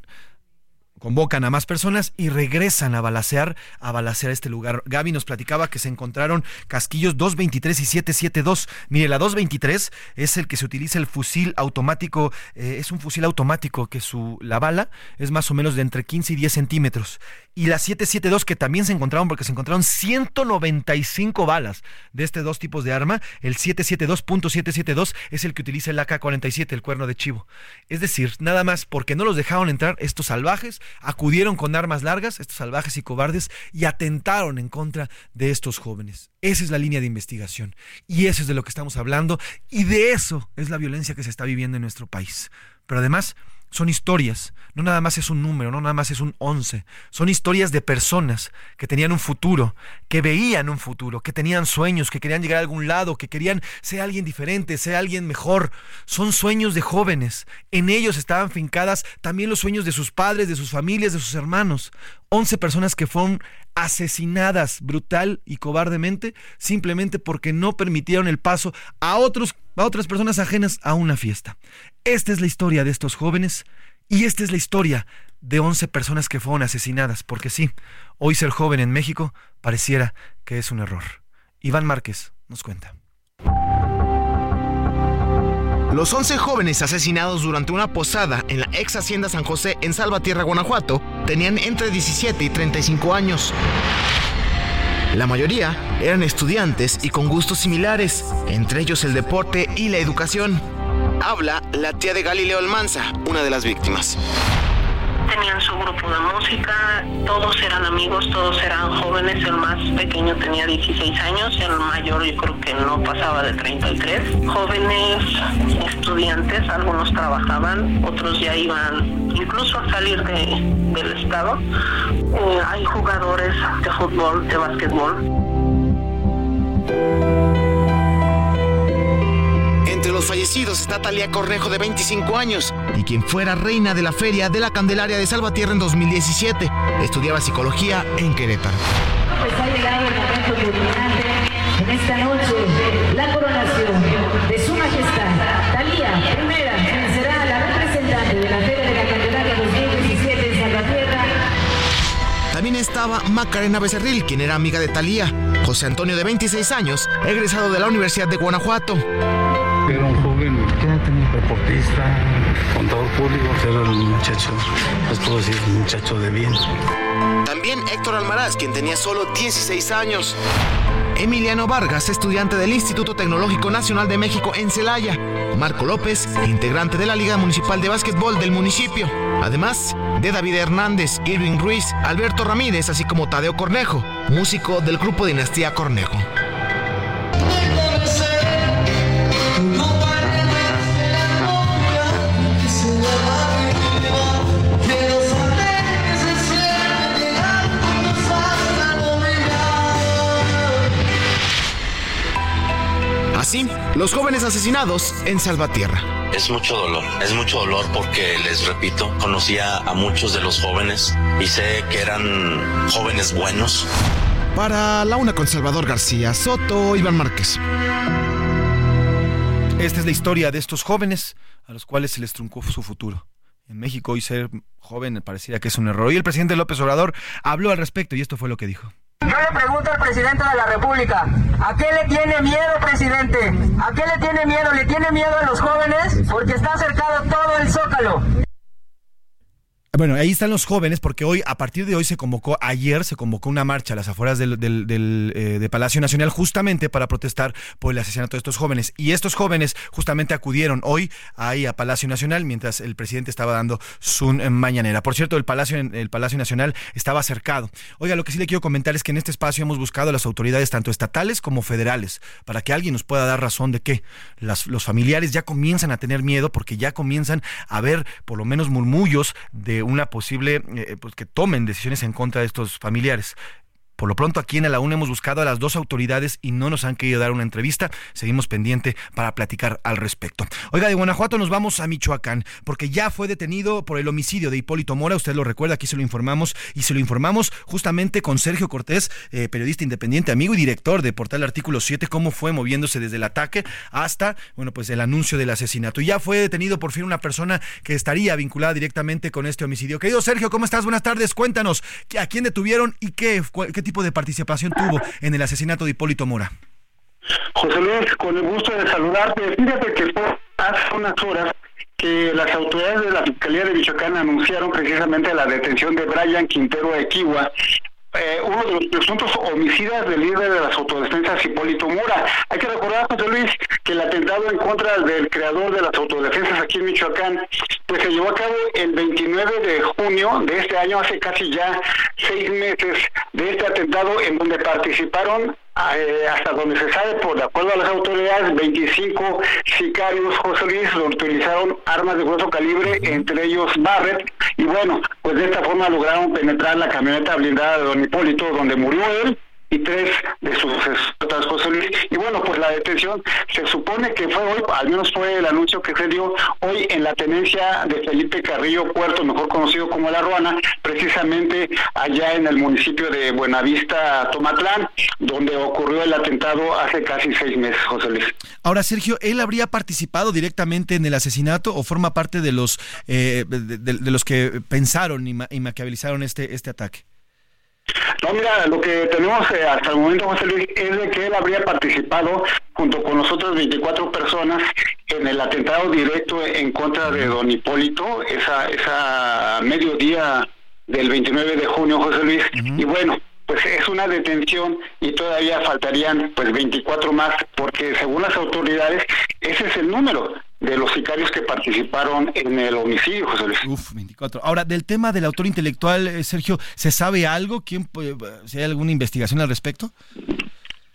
convocan a más personas y regresan a balacear, a balacear este lugar. Gaby nos platicaba que se encontraron casquillos 223 y 772. Mire, la 223 es el que se utiliza el fusil automático, eh, es un fusil automático que su, la bala es más o menos de entre 15 y 10 centímetros. Y la 772 que también se encontraron porque se encontraron 195 balas de este dos tipos de arma. El 772.772 es el que utiliza el AK-47, el cuerno de chivo. Es decir, nada más porque no los dejaron entrar estos salvajes, acudieron con armas largas, estos salvajes y cobardes, y atentaron en contra de estos jóvenes. Esa es la línea de investigación. Y eso es de lo que estamos hablando. Y de eso es la violencia que se está viviendo en nuestro país. Pero además son historias, no nada más es un número, no nada más es un 11, son historias de personas que tenían un futuro, que veían un futuro, que tenían sueños, que querían llegar a algún lado, que querían ser alguien diferente, ser alguien mejor. Son sueños de jóvenes, en ellos estaban fincadas también los sueños de sus padres, de sus familias, de sus hermanos. 11 personas que fueron asesinadas brutal y cobardemente simplemente porque no permitieron el paso a otros a otras personas ajenas a una fiesta. Esta es la historia de estos jóvenes y esta es la historia de 11 personas que fueron asesinadas, porque sí, hoy ser joven en México pareciera que es un error. Iván Márquez nos cuenta. Los 11 jóvenes asesinados durante una posada en la ex Hacienda San José en Salvatierra, Guanajuato, tenían entre 17 y 35 años. La mayoría eran estudiantes y con gustos similares, entre ellos el deporte y la educación. Habla la tía de Galileo Almanza, una de las víctimas. Tenían su grupo de música, todos eran amigos, todos eran jóvenes, el más pequeño tenía 16 años, el mayor yo creo que no pasaba de 33. Jóvenes, estudiantes, algunos trabajaban, otros ya iban incluso a salir de- del estado. Eh, hay jugadores de fútbol, de básquetbol. Entre los fallecidos está Talía Cornejo de 25 años y quien fuera reina de la Feria de la Candelaria de Salvatierra en 2017. Estudiaba psicología en Querétaro. Pues ha llegado el momento culminante en esta noche, la coronación de su majestad, Talía Primera, quien será la representante de la Feria de la Candelaria 2017 en Salvatierra. También estaba Macarena Becerril, quien era amiga de Talía. José Antonio de 26 años, egresado de la Universidad de Guanajuato. Era un joven deportista, contador público, era un muchacho, les puedo decir, un muchacho de bien. También Héctor Almaraz, quien tenía solo 16 años. Emiliano Vargas, estudiante del Instituto Tecnológico Nacional de México en Celaya, Marco López, integrante de la Liga Municipal de Básquetbol del municipio, además de David Hernández, Irving Ruiz, Alberto Ramírez, así como Tadeo Cornejo, músico del grupo Dinastía Cornejo. Así, los jóvenes asesinados en Salvatierra. Es mucho dolor, es mucho dolor porque les repito, conocía a muchos de los jóvenes y sé que eran jóvenes buenos. Para la una con Salvador García Soto, Iván Márquez. Esta es la historia de estos jóvenes a los cuales se les truncó su futuro. En México hoy ser joven parecía que es un error. Y el presidente López Obrador habló al respecto y esto fue lo que dijo. Yo le pregunto al presidente de la República, ¿a qué le tiene miedo, presidente? ¿A qué le tiene miedo? ¿Le tiene miedo a los jóvenes? Porque está cercado todo el zócalo. Bueno, ahí están los jóvenes porque hoy, a partir de hoy se convocó, ayer se convocó una marcha a las afueras del, eh, de Palacio Nacional justamente para protestar por el asesinato de estos jóvenes. Y estos jóvenes justamente acudieron hoy ahí a Palacio Nacional mientras el presidente estaba dando su eh, mañanera. Por cierto, el Palacio, el Palacio Nacional estaba cercado. Oiga, lo que sí le quiero comentar es que en este espacio hemos buscado a las autoridades tanto estatales como federales para que alguien nos pueda dar razón de que los familiares ya comienzan a tener miedo porque ya comienzan a ver por lo menos murmullos de una posible, eh, pues que tomen decisiones en contra de estos familiares. Por lo pronto aquí en la UNA hemos buscado a las dos autoridades y no nos han querido dar una entrevista. Seguimos pendiente para platicar al respecto. Oiga, de Guanajuato nos vamos a Michoacán porque ya fue detenido por el homicidio de Hipólito Mora. Usted lo recuerda, aquí se lo informamos y se lo informamos justamente con Sergio Cortés, eh, periodista independiente, amigo y director de Portal Artículo 7, cómo fue moviéndose desde el ataque hasta, bueno, pues el anuncio del asesinato. Y ya fue detenido por fin una persona que estaría vinculada directamente con este homicidio. Querido Sergio, ¿cómo estás? Buenas tardes. Cuéntanos, ¿a quién detuvieron y qué, qué tipo de participación tuvo en el asesinato de Hipólito Mora? José Luis, con el gusto de saludarte. Fíjate que fue hace unas horas que las autoridades de la Fiscalía de Michoacán anunciaron precisamente la detención de Brian Quintero Equigua, eh, uno de los presuntos homicidas del líder de las autodefensas Hipólito Mora. Hay que recordar, José Luis, que el atentado en contra del creador de las autodefensas aquí en Michoacán, pues se llevó a cabo el 29 de junio de este año, hace casi ya seis meses de este atentado, en donde participaron hasta donde se sabe, por de acuerdo a las autoridades, 25 sicarios, José Luis, donde utilizaron armas de grueso calibre, entre ellos Barrett, y bueno, pues de esta forma lograron penetrar la camioneta blindada de Don Hipólito, donde murió él y tres de sus otras José Luis. Y bueno, pues la detención se supone que fue hoy, al menos fue el anuncio que se dio hoy en la tenencia de Felipe Carrillo Puerto, mejor conocido como La Ruana, precisamente allá en el municipio de Buenavista, Tomatlán, donde ocurrió el atentado hace casi seis meses, José Luis. Ahora, Sergio, ¿él habría participado directamente en el asesinato o forma parte de los, eh, de, los que pensaron y, ma- y este, este ataque? No, mira, lo que tenemos eh, hasta el momento, José Luis, es de que él habría participado junto con las otras 24 personas en el atentado directo en contra de don Hipólito, esa, esa mediodía del 29 de junio, José Luis. Y bueno, pues es una detención y todavía faltarían pues 24 más, porque según las autoridades, ese es el número de los sicarios que participaron en el homicidio, José Luis. Uf, 24. Ahora, del tema del autor intelectual, eh, Sergio, ¿se sabe algo? ¿Quién, si hay alguna investigación al respecto?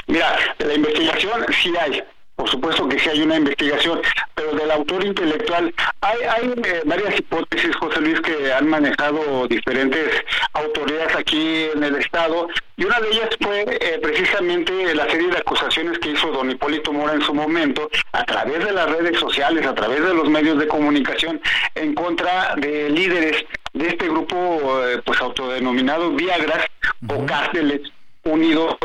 Mira, la investigación sí hay, por supuesto que sí hay una investigación, pero del autor intelectual hay, hay eh, varias hipótesis, José Luis, que han manejado diferentes autoridades aquí en el Estado, y una de ellas fue eh, precisamente la serie de acusaciones que hizo don Hipólito Mora en su momento, a través de las redes sociales, a través de los medios de comunicación, en contra de líderes de este grupo eh, pues autodenominado Viagras o Cárteles Unidos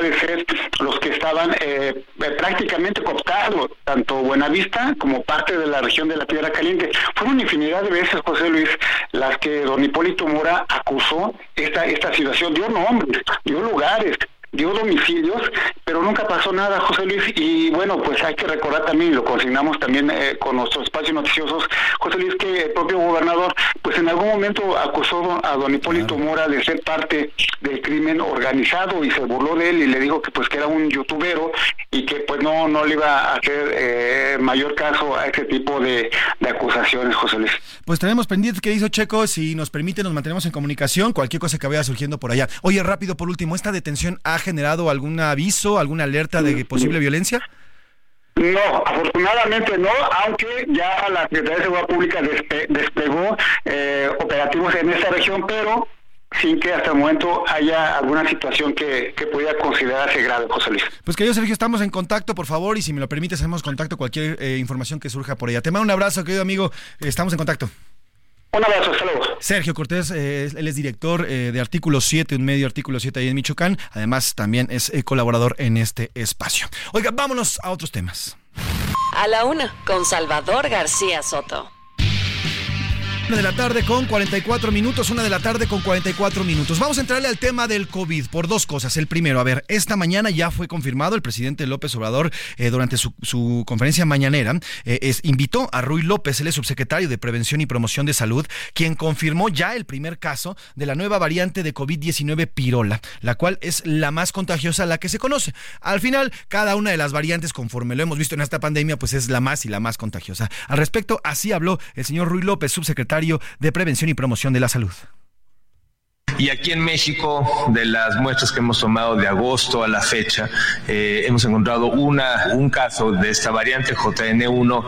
de ser los que estaban eh, eh, prácticamente cooptados, tanto Buenavista como parte de la región de la Piedra Caliente. Fueron infinidad de veces, José Luis, las que don Hipólito Mora acusó esta, esta situación, dio nombres, dio lugares, dio domicilios, pero nunca pasó nada, José Luis. Y bueno, pues hay que recordar también, y lo consignamos también eh, con nuestros espacios noticiosos, José Luis, que el propio gobernador, pues en algún momento acusó a don Hipólito Mora de ser parte del crimen organizado y se burló de él y le dijo que pues que era un youtubero y que pues no, no le iba a hacer eh, mayor caso a ese tipo de, de acusaciones, José Luis. Pues tenemos pendientes que hizo Checo, si nos permite nos mantenemos en comunicación, cualquier cosa que vaya surgiendo por allá. Oye, rápido por último, ¿esta detención ha generado algún aviso, alguna alerta de posible violencia? No, afortunadamente no, aunque ya la Secretaría de Seguridad Pública despe- desplegó eh, operativos en esta región, pero sin que hasta el momento haya alguna situación que, que pudiera considerarse grave, José Luis. Pues querido Sergio, estamos en contacto, por favor, y si me lo permites, hacemos contacto cualquier eh, información que surja por allá. Te mando un abrazo, querido amigo, estamos en contacto. Un abrazo, hasta luego. Sergio Cortés, eh, él es director eh, de Artículo 7, un medio Artículo 7 ahí en Michoacán. Además, también es eh, colaborador en este espacio. Oiga, vámonos a otros temas. A la una, con Salvador García Soto. Una de la tarde con 44 minutos, una de la tarde con 44 minutos. Vamos a entrarle al tema del COVID por dos cosas. El primero, a ver, esta mañana ya fue confirmado, el presidente López Obrador, eh, durante su, conferencia mañanera, eh, invitó a Rui López, él es subsecretario de Prevención y Promoción de Salud, quien confirmó ya el primer caso de la nueva variante de COVID-19 Pirola, la cual es la más contagiosa, la que se conoce. Al final, cada una de las variantes, conforme lo hemos visto en esta pandemia, pues es la más y la más contagiosa. Al respecto, así habló el señor Rui López, subsecretario de Prevención y Promoción de la Salud. Y aquí en México, de las muestras que hemos tomado de agosto a la fecha, eh, hemos encontrado una, un caso de esta variante JN1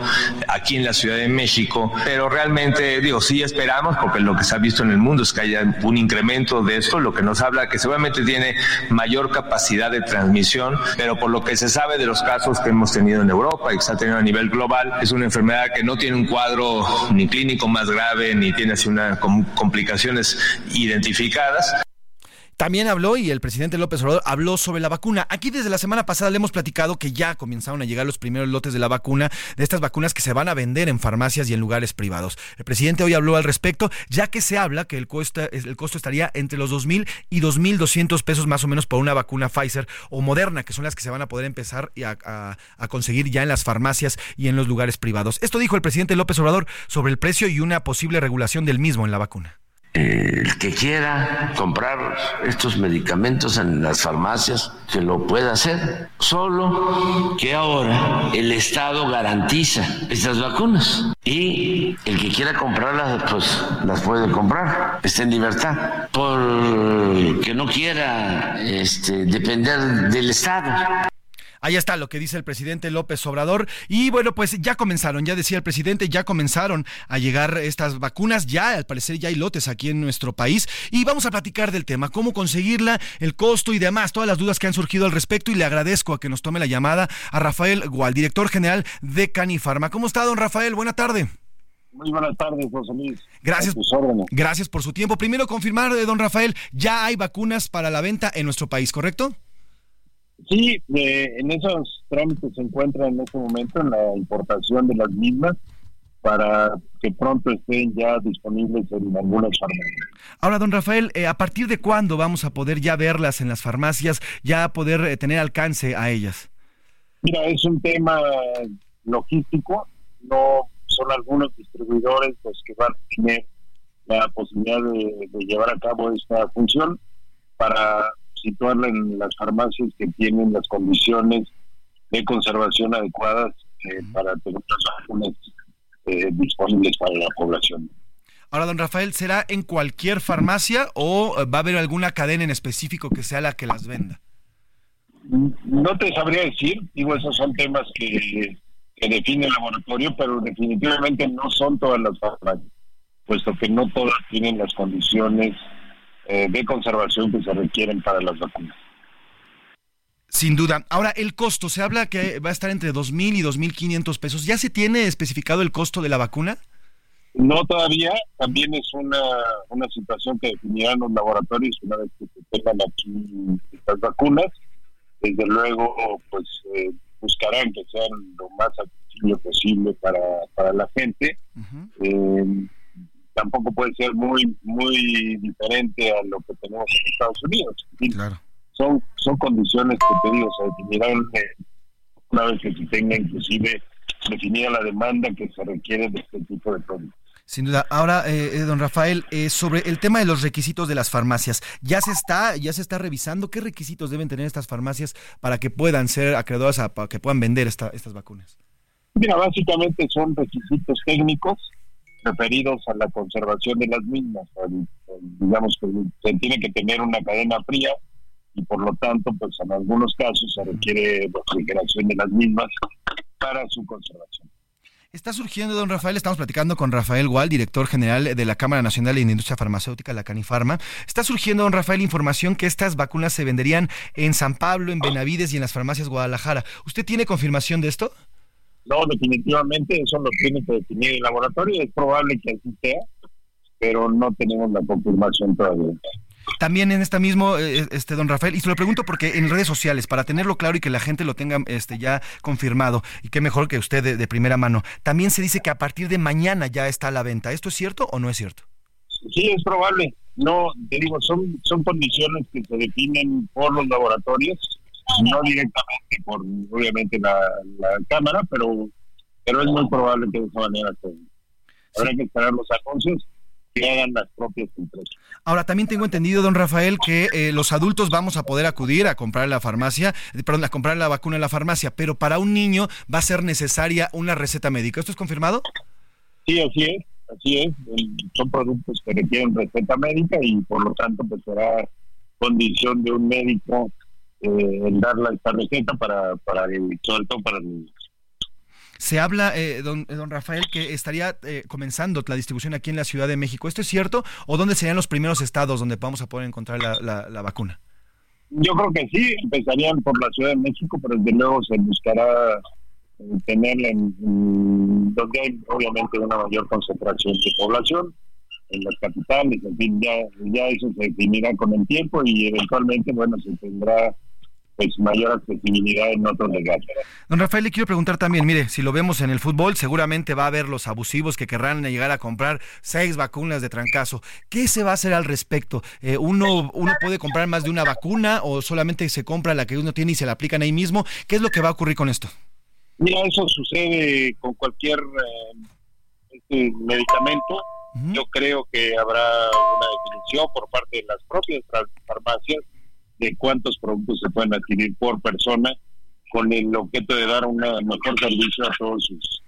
aquí en la Ciudad de México, pero realmente, digo, sí esperamos, porque lo que se ha visto en el mundo es que haya un incremento de esto, lo que nos habla que seguramente tiene mayor capacidad de transmisión, pero por lo que se sabe de los casos que hemos tenido en Europa y que se ha tenido a nivel global, es una enfermedad que no tiene un cuadro ni clínico más grave, ni tiene así una com- complicaciones identificadas. También habló y el presidente López Obrador habló sobre la vacuna. Aquí desde la semana pasada le hemos platicado que ya comenzaron a llegar los primeros lotes de la vacuna, de estas vacunas que se van a vender en farmacias y en lugares privados. El presidente hoy habló al respecto, ya que se habla que el costo, estaría entre los 2.000 y 2.200 pesos más o menos por una vacuna Pfizer o Moderna, que son las que se van a poder empezar a conseguir ya en las farmacias y en los lugares privados. Esto dijo el presidente López Obrador sobre el precio y una posible regulación del mismo en la vacuna. El que quiera comprar estos medicamentos en las farmacias, que lo pueda hacer. Solo que ahora el Estado garantiza estas vacunas. Y el que quiera comprarlas, pues las puede comprar. Está en libertad. Porque no quiera este, depender del Estado. Ahí está lo que dice el presidente López Obrador. Y bueno, pues ya comenzaron, ya decía el presidente, ya comenzaron a llegar estas vacunas. Ya, al parecer, ya hay lotes aquí en nuestro país. Y vamos a platicar del tema, cómo conseguirla, el costo y demás, todas las dudas que han surgido al respecto. Y le agradezco a que nos tome la llamada a Rafael Gual, director general de Canifarma. ¿Cómo está, don Rafael? Buena tarde. Muy buenas tardes, José Luis. Gracias. Gracias por su tiempo. Primero confirmar, eh, don Rafael, ya hay vacunas para la venta en nuestro país, ¿correcto? Sí, eh, en esos trámites se encuentra en este momento en la importación de las mismas para que pronto estén ya disponibles en algunas farmacias. Ahora, don Rafael, eh, ¿a partir de cuándo vamos a poder ya verlas en las farmacias, ya poder eh, tener alcance a ellas? Mira, es un tema logístico, no son algunos distribuidores los que van a tener la posibilidad de, de llevar a cabo esta función para situarla en las farmacias que tienen las condiciones de conservación adecuadas eh, para tener las vacunas eh, disponibles para la población. Ahora, don Rafael, ¿será en cualquier farmacia o eh, va a haber alguna cadena en específico que sea la que las venda? No te sabría decir, digo, esos son temas que, que define el laboratorio, pero definitivamente no son todas las farmacias, puesto que no todas tienen las condiciones eh, de conservación que se requieren para las vacunas. Sin duda. Ahora, el costo, se habla que va a estar entre 2.000 y 2.500 pesos. ¿Ya se tiene especificado el costo de la vacuna? No todavía, también es una, una situación que definirán los laboratorios una vez que se tengan aquí estas vacunas. Desde luego, pues eh, buscarán que sean lo más accesible posible para, para la gente. Eh, tampoco puede ser muy muy diferente a lo que tenemos en Estados Unidos. En fin, son, son condiciones que te digo, se definirán eh, una vez que se tenga inclusive definida la demanda que se requiere de este tipo de productos. Sin duda. Ahora, eh, eh, don Rafael, eh, sobre el tema de los requisitos de las farmacias, ya se está, ya se está revisando qué requisitos deben tener estas farmacias para que puedan ser acreedoras a para que puedan vender esta- estas vacunas. Mira, básicamente son requisitos técnicos referidos a la conservación de las mismas. digamos que se tiene que tener una cadena fría y por lo tanto, pues en algunos casos se requiere refrigeración de las mismas para su conservación. Está surgiendo, don Rafael, estamos platicando con Rafael Gual, director general de la Cámara Nacional de Industria Farmacéutica, la Canifarma. Está surgiendo, don Rafael, información que estas vacunas se venderían en San Pablo, en Benavides y en las farmacias Guadalajara. ¿Usted tiene confirmación de esto? No, definitivamente eso lo tiene que definir el laboratorio. Es probable que así sea, pero no tenemos la confirmación todavía. También en esta mismo, eh, este don Rafael, y se lo pregunto porque en redes sociales, para tenerlo claro y que la gente lo tenga este, ya confirmado, y qué mejor que usted de, de primera mano, también se dice que a partir de mañana ya está a la venta. ¿Esto es cierto o no es cierto? Sí, es probable. No, te digo, son, son condiciones que se definen por los laboratorios, no directamente por, obviamente, la, la Cámara, pero, pero es muy probable que de esa manera se... Habrá que esperar los anuncios que hagan las propias empresas. Ahora, también tengo entendido, don Rafael, que eh, los adultos vamos a poder acudir a comprar la farmacia, eh, perdón, a comprar la vacuna en la farmacia, pero para un niño va a ser necesaria una receta médica. ¿Esto es confirmado? Sí, así es, así es. Son productos que requieren receta médica y por lo tanto pues será condición de un médico eh, el darle esta receta para, para el, sobre todo para el Se habla, eh, don, eh, don Rafael, que estaría eh, comenzando la distribución aquí en la Ciudad de México. ¿Esto es cierto? ¿O dónde serían los primeros estados donde vamos a poder encontrar la, la- la vacuna? Yo creo que sí, empezarían por la Ciudad de México, pero desde luego se buscará eh, tenerla en, en donde hay obviamente una mayor concentración de población, en las capitales, en fin, ya, ya eso se definirá con el tiempo y eventualmente, bueno, se tendrá pues mayor accesibilidad en otros lugares. Don Rafael, le quiero preguntar también, mire, si lo vemos en el fútbol, seguramente va a haber los abusivos que querrán llegar a comprar seis vacunas de trancazo. ¿Qué se va a hacer al respecto? Eh, uno, ¿Uno puede comprar más de una vacuna o solamente se compra la que uno tiene y se la aplican ahí mismo? ¿Qué es lo que va a ocurrir con esto? Mira, eso sucede con cualquier eh, este medicamento. Yo creo que habrá una definición por parte de las propias far- farmacias de cuántos productos se pueden adquirir por persona con el objeto de dar un mejor servicio a todos sus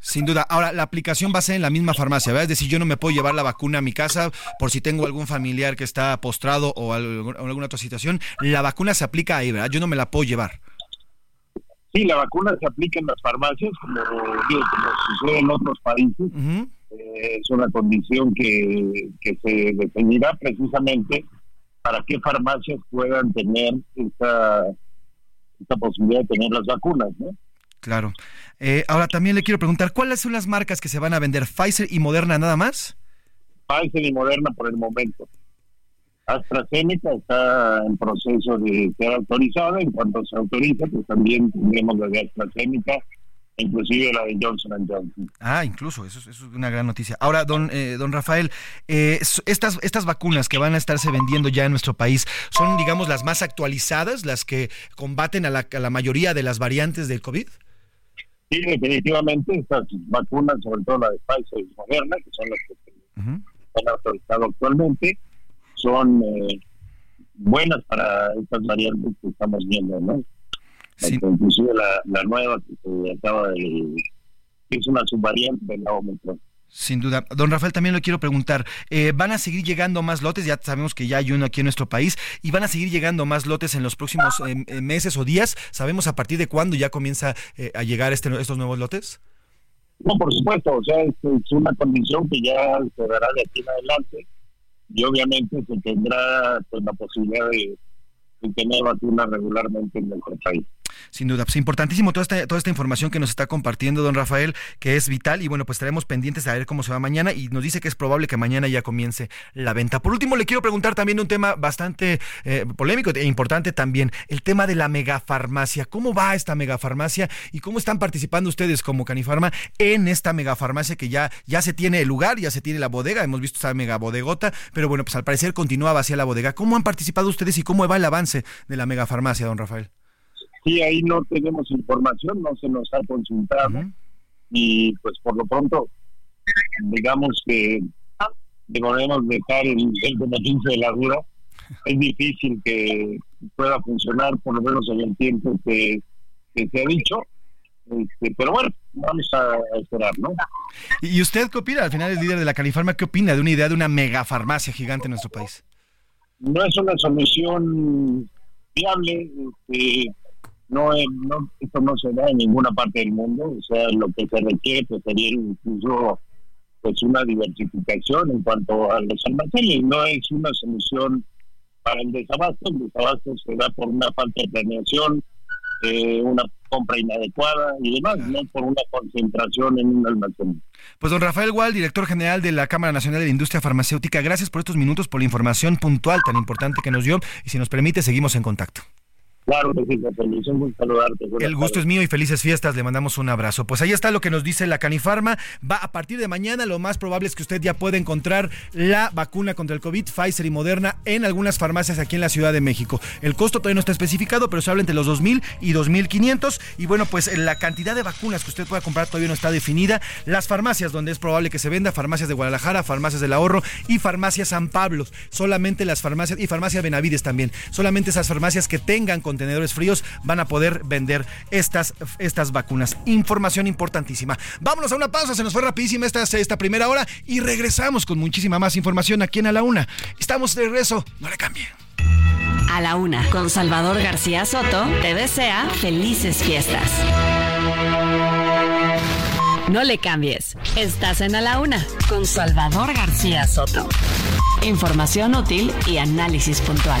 Sin duda. Ahora, la aplicación va a ser en la misma farmacia, ¿verdad? Es decir, yo no me puedo llevar la vacuna a mi casa por si tengo algún familiar que está postrado o alguna otra situación. La vacuna se aplica ahí, ¿verdad? Yo no me la puedo llevar. Sí, la vacuna se aplica en las farmacias, como, digo, como sucede en otros países. Eh, es una condición que, que se definirá precisamente para que farmacias puedan tener esta, esta posibilidad de tener las vacunas. ¿no? Claro. Eh, ahora también le quiero preguntar, ¿cuáles son las marcas que se van a vender? ¿Pfizer y Moderna nada más? Pfizer y Moderna por el momento. AstraZeneca está en proceso de ser autorizada. En cuanto se autoriza, pues también tendremos la de AstraZeneca, inclusive la de Johnson Johnson. Ah, incluso, eso, es- eso es una gran noticia. Ahora, don, eh, don Rafael, eh, estas, estas vacunas que van a estarse vendiendo ya en nuestro país son, digamos, las más actualizadas, las que combaten a la, a la mayoría de las variantes del COVID. Sí, definitivamente estas vacunas, sobre todo la de Pfizer y Moderna, que son las que se han autorizado actualmente, son eh, buenas para estas variantes que estamos viendo, ¿no? Inclusive la, la nueva que se acaba de... que es una subvariante de la Omicron. Sin duda. Don Rafael, también le quiero preguntar, eh, ¿van a seguir llegando más lotes? Ya sabemos que ya hay uno aquí en nuestro país, y van a seguir llegando más lotes en los próximos eh, eh, meses o días. ¿Sabemos a partir de cuándo ya comienza eh, a llegar este, estos nuevos lotes? No, por supuesto, o sea, es, es una condición que ya se dará de aquí en adelante y obviamente se tendrá pues, la posibilidad de, de tener vacunas regularmente en nuestro país. Sin duda, pues importantísimo toda esta, esta información que nos está compartiendo don Rafael, que es vital y bueno, pues estaremos pendientes de ver cómo se va mañana y nos dice que es probable que mañana ya comience la venta. Por último, le quiero preguntar también un tema bastante eh, polémico e importante también, el tema de la megafarmacia. ¿Cómo va esta megafarmacia y cómo están participando ustedes como Canifarma en esta megafarmacia que ya, ya se tiene el lugar, ya se tiene la bodega, hemos visto esa mega bodegota, pero bueno, pues al parecer continúa vacía la bodega. ¿Cómo han participado ustedes y cómo va el avance de la megafarmacia, don Rafael? Sí, ahí no tenemos información, no se nos ha consultado y pues por lo pronto digamos que debemos dejar el, el beneficio de la duda. Es difícil que pueda funcionar por lo menos en el tiempo que, que se ha dicho. Este, pero bueno, vamos a esperar, ¿no? ¿Y usted qué opina? Al final es líder de la Califarma, ¿qué opina de una idea de una megafarmacia gigante en nuestro país? No es una solución viable, este, no, es- no esto no se da en ninguna parte del mundo, o sea, lo que se requiere pues sería incluso pues una diversificación en cuanto a los almacenes, no es una solución para el desabasto, el desabasto se da por una falta de planeación, eh, una compra inadecuada y demás, no por una concentración en un almacén. Pues don Rafael Gual, director general de la Cámara Nacional de la Industria Farmacéutica, gracias por estos minutos, por la información puntual tan importante que nos dio y si nos permite, seguimos en contacto. Claro que sí, José Luis, un gusto saludarte. Buenas El gusto tardes. es mío y felices fiestas. Le mandamos un abrazo. Pues ahí está lo que nos dice la Canifarma. Va a partir de mañana. Lo más probable es que usted ya pueda encontrar la vacuna contra el COVID, Pfizer y Moderna, en algunas farmacias aquí en la Ciudad de México. El costo todavía no está especificado, pero se habla entre los 2.000 y 2.500. Y bueno, pues la cantidad de vacunas que usted pueda comprar todavía no está definida. Las farmacias donde es probable que se venda, farmacias de Guadalajara, farmacias del ahorro y farmacia San Pablo. Solamente las farmacias y farmacia Benavides también. Solamente esas farmacias que tengan contenedores fríos van a poder vender estas, estas vacunas. Información importantísima. Vámonos a una pausa, se nos fue rapidísima esta, esta primera hora y regresamos con muchísima más información aquí en A la Una. Estamos de regreso, no le cambien. A la una, con Salvador García Soto, te desea felices fiestas. No le cambies. Estás en A la una, con Salvador García Soto. Información útil y análisis puntual.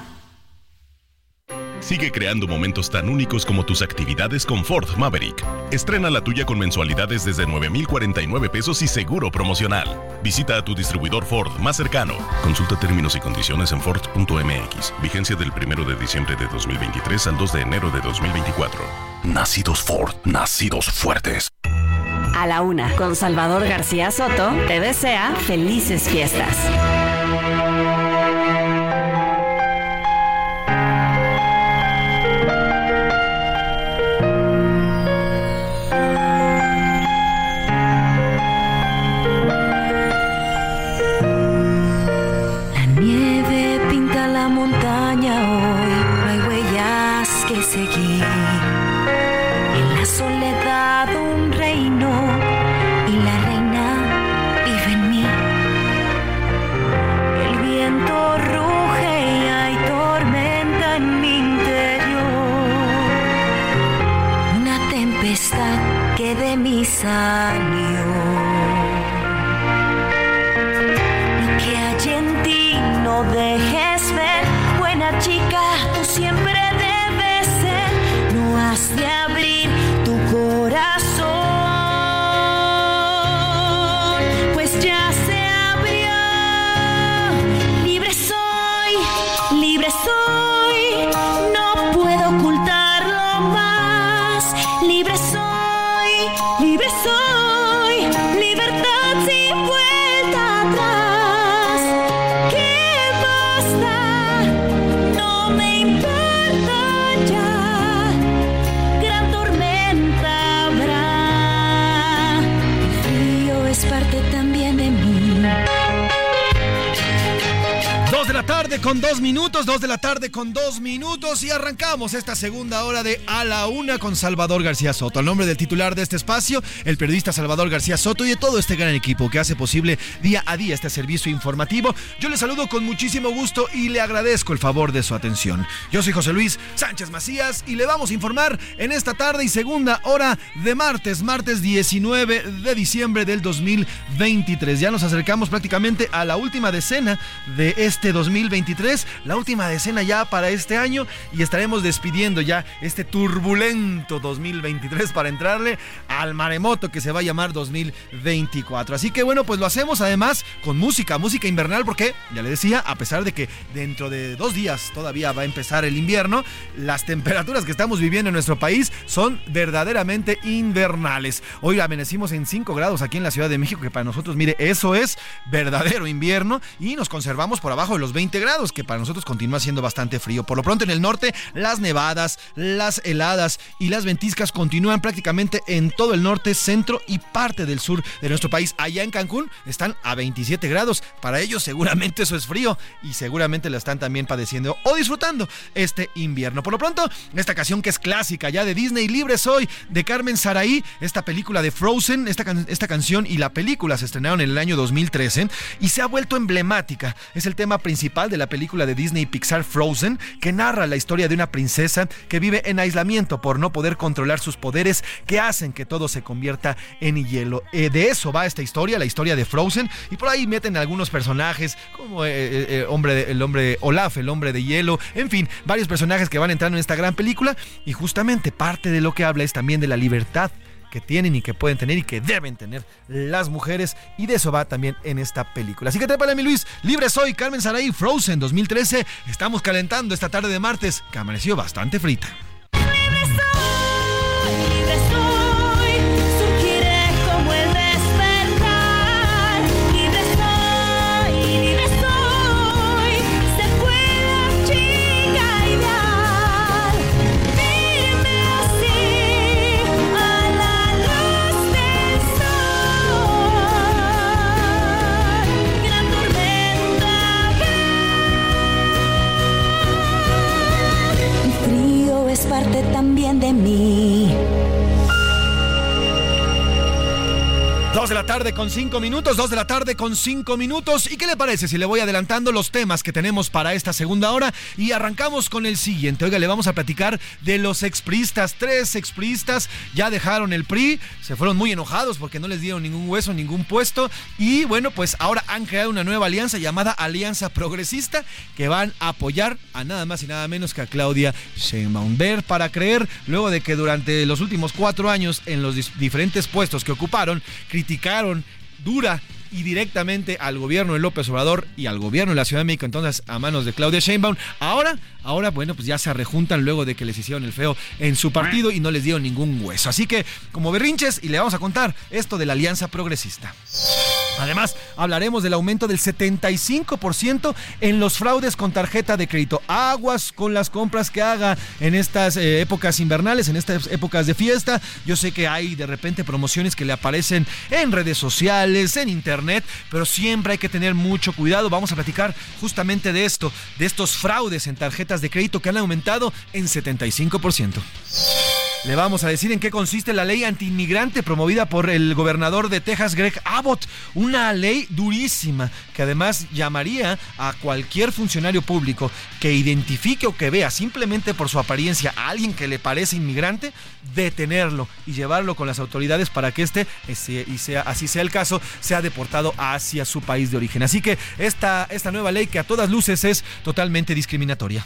Sigue creando momentos tan únicos como tus actividades con Ford Maverick. Estrena la tuya con mensualidades desde 9,049 pesos y seguro promocional. Visita a tu distribuidor Ford más cercano. Consulta términos y condiciones en Ford.mx. Vigencia del 1 de diciembre de 2023 al 2 de enero de 2024. Nacidos Ford, nacidos fuertes. A la una, con Salvador García Soto, te desea felices fiestas. Salió. Lo que hay en ti no dejes ver, buena chica, tú siempre con dos minutos, dos de la tarde con dos minutos y arrancamos esta segunda hora de A la Una con Salvador García Soto. Al nombre del titular de este espacio, el periodista Salvador García Soto y de todo este gran equipo que hace posible día a día este servicio informativo, yo le saludo con muchísimo gusto y le agradezco el favor de su atención. Yo soy José Luis Sánchez Macías y le vamos a informar en esta tarde y segunda hora de martes, martes 19 de diciembre del 2023. Ya nos acercamos prácticamente a la última decena de este 2023, la última decena ya para este año y estaremos despidiendo ya este turbulento 2023 para entrarle al maremoto que se va a llamar 2024. Así que bueno, pues lo hacemos además con música, música invernal porque, ya le decía, a pesar de que dentro de dos días todavía va a empezar el invierno, las temperaturas que estamos viviendo en nuestro país son verdaderamente invernales. Hoy amanecimos en 5 grados aquí en la Ciudad de México, que para nosotros, mire, eso es verdadero invierno y nos conservamos por abajo de los 20 grados, que para nosotros continúa siendo bastante frío. Por lo pronto en el norte, las nevadas, las heladas y las ventiscas continúan prácticamente en todo el norte, centro y parte del sur de nuestro país. Allá en Cancún están a 27 grados. Para ellos seguramente eso es frío y seguramente lo están también padeciendo o disfrutando este invierno. Por lo pronto, esta canción que es clásica ya de Disney, Libre Soy, de Carmen Saraí, esta película de Frozen, esta, esta canción y la película se estrenaron en el año 2013 y se ha vuelto emblemática. Es el tema principal de la película de Disney Pixar Frozen, que narra la historia de una princesa que vive en aislamiento por no poder controlar sus poderes que hacen que todo se convierta en hielo. Eh, de eso va esta historia, la historia de Frozen, y por ahí meten algunos personajes como eh, eh, hombre, el hombre Olaf, el hombre de hielo, en fin, varios personajes que van entrando en esta gran película y justamente parte de lo que habla es también de la libertad que tienen y que pueden tener y que deben tener las mujeres. Y de eso va también en esta película. Así que trépale, mi Luis. Libre soy, Carmen Saraí, Frozen 2013. Estamos calentando esta tarde de martes, que amaneció bastante frita. También Dos de la tarde con cinco minutos, dos de la tarde con cinco minutos. ¿Y qué le parece si le voy adelantando los temas que tenemos para esta segunda hora? Y arrancamos con el siguiente. Oiga, le vamos a platicar de los expristas. Tres expristas ya dejaron el PRI, se fueron muy enojados porque no les dieron ningún hueso, ningún puesto. Y bueno, pues ahora han creado una nueva alianza llamada Alianza Progresista que van a apoyar a nada más y nada menos que a Claudia Sheinbaum. Ver para creer, luego de que durante los últimos cuatro años en los diferentes puestos que ocuparon, criticaron dura y directamente al gobierno de López Obrador y al gobierno de la Ciudad de México, entonces a manos de Claudia Sheinbaum. Ahora, ahora, bueno, pues ya se rejuntan luego de que les hicieron el feo en su partido y no les dieron ningún hueso. Así que, como berrinches, y le vamos a contar esto de la Alianza Progresista. Además, hablaremos del aumento del 75% en los fraudes con tarjeta de crédito. Aguas con las compras que haga en estas eh, épocas invernales, en estas épocas de fiesta. Yo sé que hay de repente promociones que le aparecen en redes sociales, en internet, pero siempre hay que tener mucho cuidado. Vamos a platicar justamente de esto, de estos fraudes en tarjetas de crédito que han aumentado en 75%. Le vamos a decir en qué consiste la ley antiinmigrante promovida por el gobernador de Texas, Greg Abbott. Una ley durísima que además llamaría a cualquier funcionario público que identifique o que vea simplemente por su apariencia a alguien que le parece inmigrante, detenerlo y llevarlo con las autoridades para que este, y sea, así sea el caso, sea deportado hacia su país de origen. Así que esta, esta nueva ley que a todas luces es totalmente discriminatoria.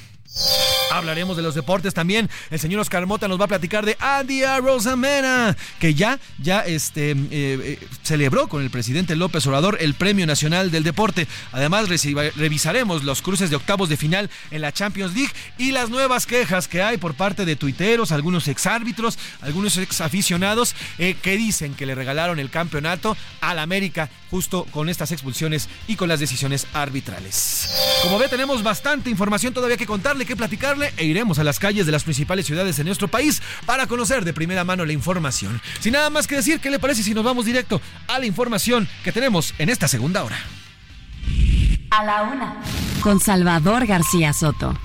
Hablaremos de los deportes también. El señor Oscar Mota nos va a platicar de Andy Rosamena, que ya, ya este, eh, eh, celebró con el presidente López Obrador el Premio Nacional del Deporte. Además, revisaremos los cruces de octavos de final en la Champions League y las nuevas quejas que hay por parte de tuiteros, algunos exárbitros, algunos ex aficionados eh, que dicen que le regalaron el campeonato al América justo con estas expulsiones y con las decisiones arbitrales. Como ve, tenemos bastante información todavía que contarle, que platicarle e iremos a las calles de las principales ciudades de nuestro país para conocer de primera mano la información. Sin nada más que decir, ¿qué le parece si nos vamos directo a la información que tenemos en esta segunda hora? A la una. Con Salvador García Soto.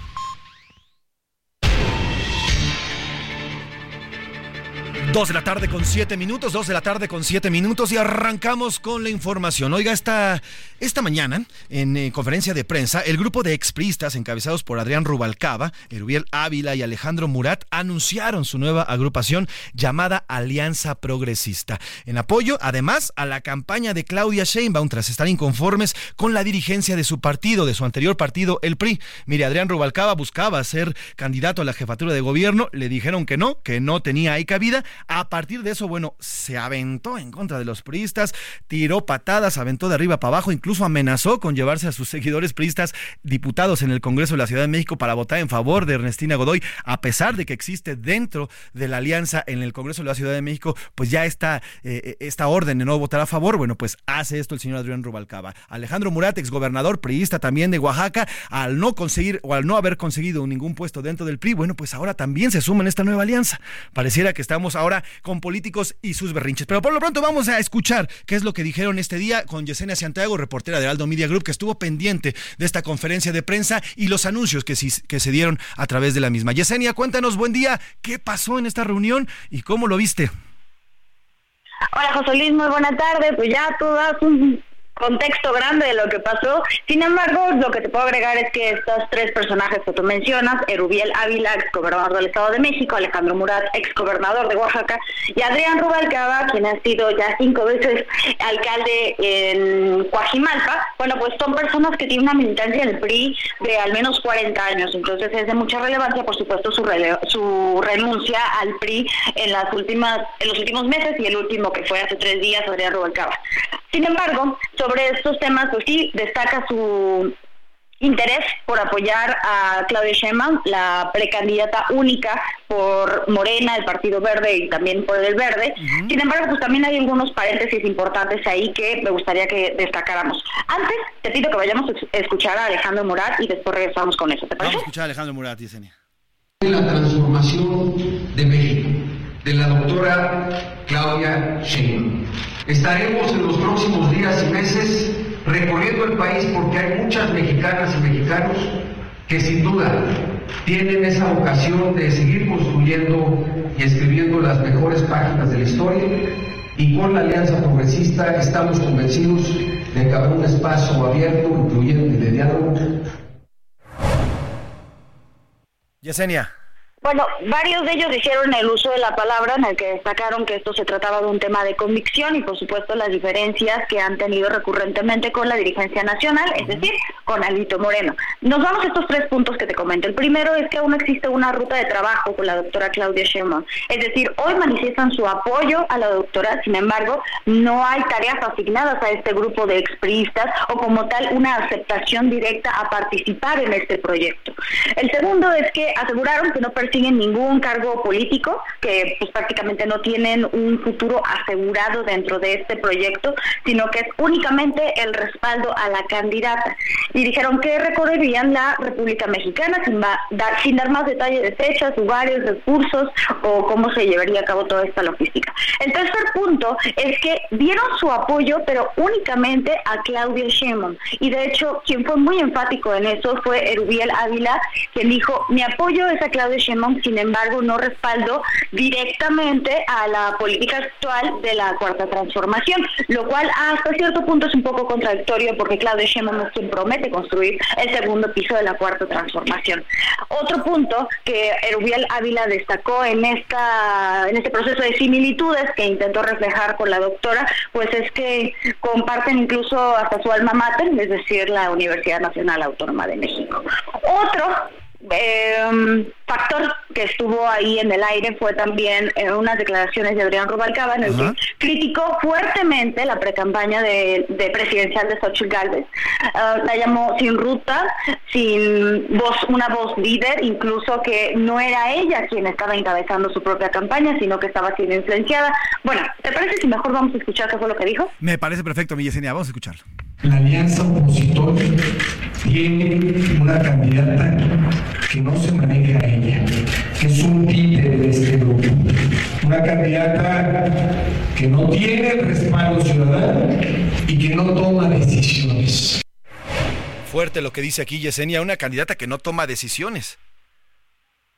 Dos de la tarde con siete minutos, dos de la tarde con siete minutos y arrancamos con la información. Oiga, esta, esta mañana, en eh, conferencia de prensa, el grupo de expristas encabezados por Adrián Rubalcaba, Erubiel Ávila y Alejandro Murat anunciaron su nueva agrupación llamada Alianza Progresista, en apoyo, además, a la campaña de Claudia Sheinbaum tras estar inconformes con la dirigencia de su partido, de su anterior partido, el PRI. Mire, Adrián Rubalcaba buscaba ser candidato a la jefatura de gobierno, le dijeron que no, que no tenía ahí cabida. A partir de eso, bueno, se aventó en contra de los priistas, tiró patadas, aventó de arriba para abajo, incluso amenazó con llevarse a sus seguidores priistas diputados en el Congreso de la Ciudad de México para votar en favor de Ernestina Godoy, a pesar de que existe dentro de la alianza en el Congreso de la Ciudad de México, pues ya está eh, esta orden de no votar a favor. Bueno, pues hace esto el señor Adrián Rubalcaba. Alejandro Murat, exgobernador priista también de Oaxaca, al no conseguir o al no haber conseguido ningún puesto dentro del PRI, bueno, pues ahora también se suma en esta nueva alianza. Pareciera que estamos ahora con políticos y sus berrinches. Pero por lo pronto vamos a escuchar qué es lo que dijeron este día con Yesenia Santiago, reportera de Aldo Media Group, que estuvo pendiente de esta conferencia de prensa y los anuncios que, que se dieron a través de la misma. Yesenia, cuéntanos, buen día, ¿qué pasó en esta reunión y cómo lo viste? Hola José Luis, muy buena tarde. Pues ya tú das un contexto grande de lo que pasó. Sin embargo, lo que te puedo agregar es que estos tres personajes que tú mencionas, Erubiel Ávila, ex gobernador del Estado de México, Alejandro Murat, ex gobernador de Oaxaca, y Adrián Rubalcaba, quien ha sido ya cinco veces alcalde en Coajimalpa, bueno, pues son personas que tienen una militancia en el PRI de al menos 40 años. Entonces es de mucha relevancia, por supuesto, su, su renuncia al PRI en las últimas, en los últimos meses y el último que fue hace tres días, Adrián Rubalcaba. Sin embargo, sobre estos temas, pues sí, destaca su interés por apoyar a Claudia Sheinbaum, la precandidata única por Morena, el Partido Verde y también por el Verde. Sin embargo, pues también hay algunos paréntesis importantes ahí que me gustaría que destacáramos. Antes, te pido que vayamos a escuchar a Alejandro Murat y después regresamos con eso. ¿Te parece? Vamos a escuchar a Alejandro Murat, Yesenia. La transformación de México, de la doctora Claudia Sheinbaum. Estaremos en los próximos días y meses recorriendo el país porque hay muchas mexicanas y mexicanos que sin duda tienen esa vocación de seguir construyendo y escribiendo las mejores páginas de la historia y con la Alianza Progresista estamos convencidos de que habrá un espacio abierto, incluyente y de diálogo. Yesenia. Bueno, varios de ellos dijeron el uso de la palabra en el que destacaron que esto se trataba de un tema de convicción y por supuesto las diferencias que han tenido recurrentemente con la dirigencia nacional, es decir, con Alito Moreno. Nos vamos a estos tres puntos que te comento. El primero es que aún existe una ruta de trabajo con la doctora Claudia Sheinbaum. Es decir, hoy manifiestan su apoyo a la doctora, sin embargo, no hay tareas asignadas a este grupo de expriistas o como tal una aceptación directa a participar en este proyecto. El segundo es que aseguraron que no persiguen ningún cargo político, que pues prácticamente no tienen un futuro asegurado dentro de este proyecto, sino que es únicamente el respaldo a la candidata. Y dijeron que recorrerían la República Mexicana sin, dar, sin dar más detalles de fechas, lugares, recursos o cómo se llevaría a cabo toda esta logística. El tercer punto es que dieron su apoyo, pero únicamente a Claudia Sheinbaum. Y de hecho, quien fue muy enfático en eso fue Erubiel Ávila, quien dijo, mi apoyo es a Claudia Sheinbaum sin embargo, no respaldo directamente a la política actual de la cuarta transformación, lo cual hasta cierto punto es un poco contradictorio porque Claudia Sheinbaum es quien promete construir el segundo piso de la cuarta transformación. Otro punto que Erubiel Ávila destacó en esta en este proceso de similitudes que intentó reflejar con la doctora, pues es que comparten incluso hasta su alma mater, es decir, la Universidad Nacional Autónoma de México. Otro eh, factor que estuvo ahí en el aire fue también eh, unas declaraciones de Adrián Rubalcaba en el que criticó fuertemente la precampaña de, de presidencial de Xochitl Gálvez. Ah, la llamó sin ruta, sin voz, una voz líder, incluso que no era ella quien estaba encabezando su propia campaña, sino que estaba siendo influenciada. Bueno, ¿te parece si mejor vamos a escuchar qué fue lo que dijo? Me parece perfecto, mi Yesenia, vamos a escucharlo. La alianza opositor tiene una candidata que no se maneja a ella, que es un títere de este grupo. Una candidata que no tiene respaldo ciudadano y que no toma decisiones. Fuerte lo que dice aquí Yesenia, una candidata que no toma decisiones.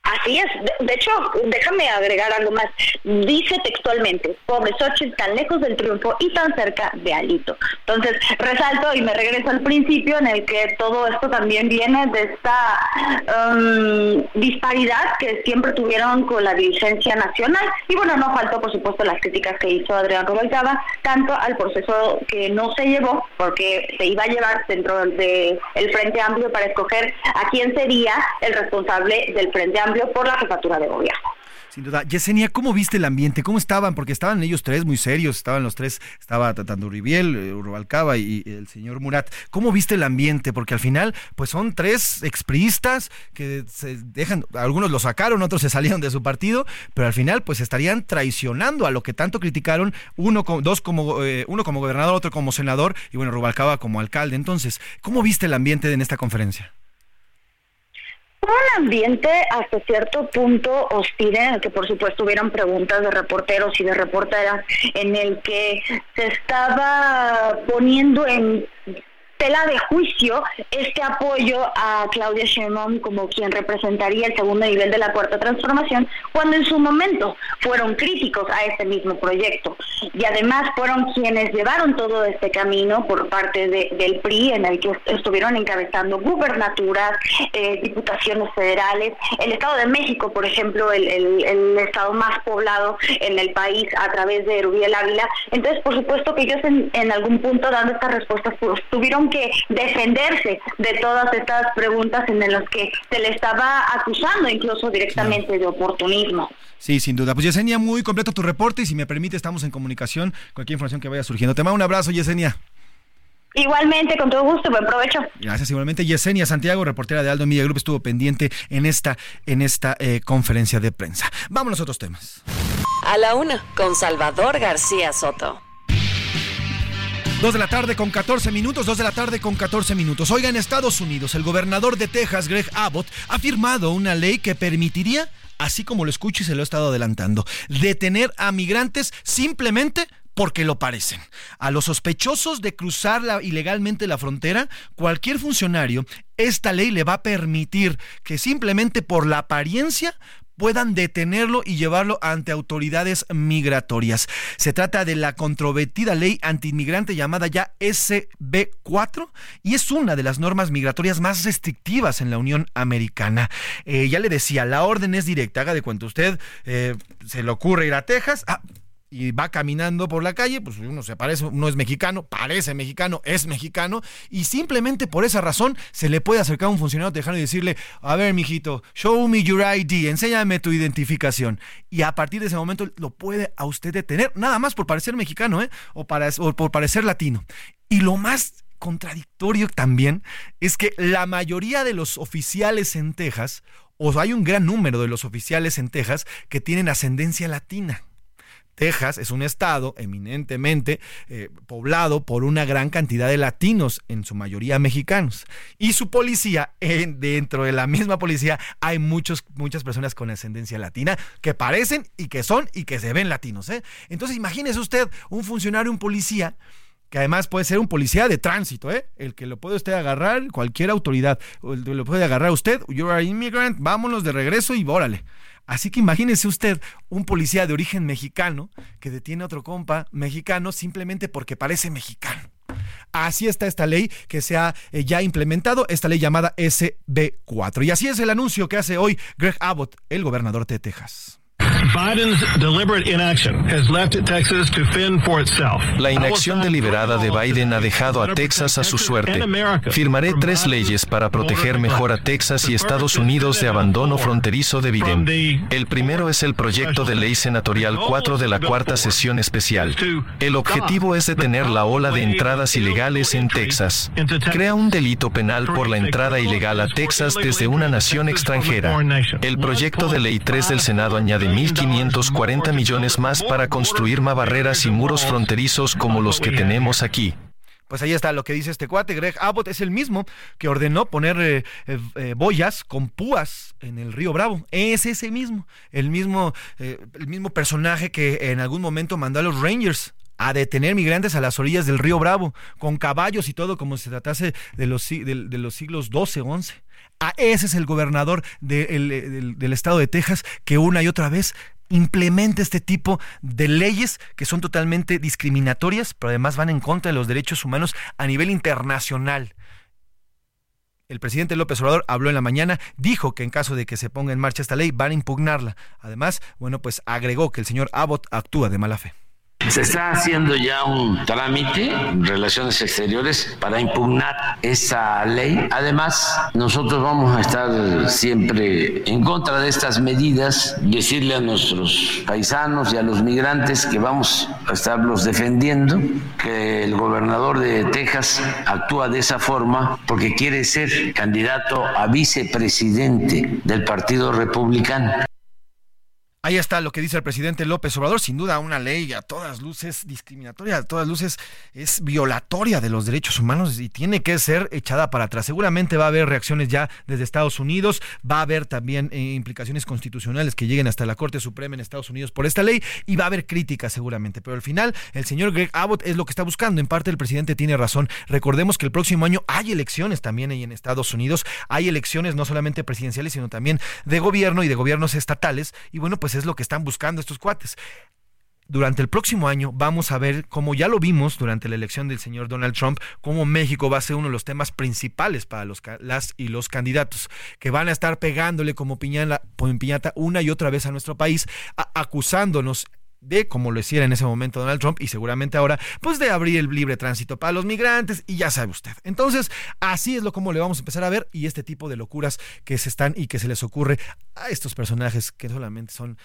Así es. De, de hecho, déjame agregar algo más. Dice textualmente, pobre Xochitl, tan lejos del triunfo y tan cerca de Alito. Entonces, resalto y me regreso al principio en el que todo esto también viene de esta um, disparidad que siempre tuvieron con la dirigencia nacional. Y bueno, no faltó, por supuesto, las críticas que hizo Adrián Rubalcaba, tanto al proceso que no se llevó, porque se iba a llevar dentro del el Frente Amplio para escoger a quién sería el responsable del Frente Amplio por la jefatura de gobierno. Sin duda. Yesenia, ¿cómo viste el ambiente? ¿Cómo estaban? Porque estaban ellos tres muy serios, estaban los tres, estaba tanto Uribiel, eh, Urbalcaba y, el señor Murat. ¿Cómo viste el ambiente? Porque al final, pues son tres expriistas que se dejan, algunos lo sacaron, otros se salieron de su partido, pero al final, pues estarían traicionando a lo que tanto criticaron, uno, dos como, eh, uno como gobernador, otro como senador, y bueno, Rubalcaba como alcalde. Entonces, ¿cómo viste el ambiente en esta conferencia? Un ambiente hasta cierto punto hostil en el que por supuesto hubieron preguntas de reporteros y de reporteras en el que se estaba poniendo en tela de juicio este apoyo a Claudia Sheinbaum como quien representaría el segundo nivel de la cuarta transformación cuando en su momento fueron críticos a este mismo proyecto y además fueron quienes llevaron todo este camino por parte de- del PRI en el que est- estuvieron encabezando gubernaturas, eh, diputaciones federales, el Estado de México, por ejemplo, el, estado más poblado en el país a través de Rubiel Ávila. Entonces, por supuesto que ellos en, en algún punto dando estas respuestas pues, tuvieron que defenderse de todas estas preguntas en las que se le estaba acusando incluso directamente de oportunismo. Sí, sin duda. Pues Yesenia, muy completo tu reporte y si me permite estamos en comunicación. Cualquier información que vaya surgiendo. Te mando un abrazo, Yesenia. Igualmente, con todo gusto, buen provecho. Gracias igualmente. Yesenia Santiago, reportera de Aldo Media Group, estuvo pendiente en esta, en esta eh, conferencia de prensa. Vámonos a otros temas. A la una, con Salvador García Soto. Dos de la tarde con 14 minutos, dos de la tarde con 14 minutos. Oiga, en Estados Unidos, el gobernador de Texas, Greg Abbott, ha firmado una ley que permitiría, así como lo escucho y se lo he estado adelantando, detener a migrantes simplemente porque lo parecen. A los sospechosos de cruzar ilegalmente la frontera, cualquier funcionario, esta ley le va a permitir que simplemente por la apariencia puedan detenerlo y llevarlo ante autoridades migratorias. Se trata de la controvertida ley antiinmigrante llamada ya SB4 y es una de las normas migratorias más restrictivas en la Unión Americana. Eh, ya le decía, la orden es directa, haga de cuenta usted, eh, se le ocurre ir a Texas, ah, y va caminando por la calle, pues uno se parece, uno es mexicano, parece mexicano, es mexicano, y simplemente por esa razón se le puede acercar a un funcionario tejano y decirle, a ver, mijito, show me your ID, enséñame tu identificación. Y a partir de ese momento lo puede a usted detener, nada más por parecer mexicano, ¿eh? O, para, o por parecer latino. Y lo más contradictorio también es que la mayoría de los oficiales en Texas, o hay un gran número de los oficiales en Texas que tienen ascendencia latina. Texas es un estado eminentemente eh, poblado por una gran cantidad de latinos, en su mayoría mexicanos. Y su policía, en- dentro de la misma policía, hay muchos, muchas personas con ascendencia latina que parecen y que son y que se ven latinos. ¿eh? Entonces imagínese usted un funcionario, un policía, que además puede ser un policía de tránsito, ¿eh? el que lo puede usted agarrar, cualquier autoridad, el que lo puede agarrar usted, you're an immigrant, vámonos de regreso y órale. Así que imagínese usted un policía de origen mexicano que detiene a otro compa mexicano simplemente porque parece mexicano. Así está esta ley que se ha eh, ya implementado, esta ley llamada SB4. Y así es el anuncio que hace hoy Greg Abbott, el gobernador de Texas. Biden's deliberate inaction has left Texas to fend for itself. La inacción deliberada de Biden ha dejado a Texas a su suerte. Firmaré tres leyes para proteger mejor a Texas y Estados Unidos de abandono fronterizo de Biden. El primero es el proyecto de ley senatorial 4 de la cuarta sesión especial. El objetivo es detener la ola de entradas ilegales en Texas. Crea un delito penal por la entrada ilegal a Texas desde una nación extranjera. El proyecto de ley 3 del Senado añade 1.540 millones más para construir más barreras y muros fronterizos como los que tenemos aquí. Pues ahí está lo que dice este cuate. Greg Abbott es el mismo que ordenó poner eh, eh, eh, boyas con púas en el río Bravo. Es ese mismo, el mismo, el mismo personaje que en algún momento mandó a los Rangers a detener migrantes a las orillas del río Bravo, con caballos y todo, como se tratase de los, de, los siglos XII, XI. A ese es el gobernador del, del estado de Texas que una y otra vez implementa este tipo de leyes que son totalmente discriminatorias, pero además van en contra de los derechos humanos a nivel internacional. El presidente López Obrador habló en la mañana, dijo que en caso de que se ponga en marcha esta ley van a impugnarla. Además, bueno, pues agregó que el señor Abbott actúa de mala fe. Se está haciendo ya un trámite en relaciones exteriores para impugnar esa ley. Además, nosotros vamos a estar siempre en contra de estas medidas, decirle a nuestros paisanos y a los migrantes que vamos a estarlos defendiendo, que el gobernador de Texas actúa de esa forma porque quiere ser candidato a vicepresidente del Partido Republicano. Ahí está lo que dice el presidente López Obrador. Sin duda, una ley a todas luces discriminatoria, a todas luces es violatoria de los derechos humanos y tiene que ser echada para atrás. Seguramente va a haber reacciones ya desde Estados Unidos, va a haber también eh, implicaciones constitucionales que lleguen hasta la Corte Suprema en Estados Unidos por esta ley y va a haber críticas seguramente. Pero al final, el señor Greg Abbott es lo que está buscando. En parte, el presidente tiene razón. Recordemos que el próximo año hay elecciones también ahí en Estados Unidos. Hay elecciones no solamente presidenciales, sino también de gobierno y de gobiernos estatales. Y bueno, pues es lo que están buscando estos cuates. Durante el próximo año vamos a ver, como ya lo vimos durante la elección del señor Donald Trump, cómo México va a ser uno de los temas principales para los, las y los candidatos, que van a estar pegándole como, piñata una y otra vez a nuestro país, acusándonos de, como lo hiciera en ese momento Donald Trump y seguramente ahora, pues de abrir el libre tránsito para los migrantes y ya sabe usted. Entonces, así es lo como le vamos a empezar a ver y este tipo de locuras que se están y que se les ocurre a estos personajes que solamente son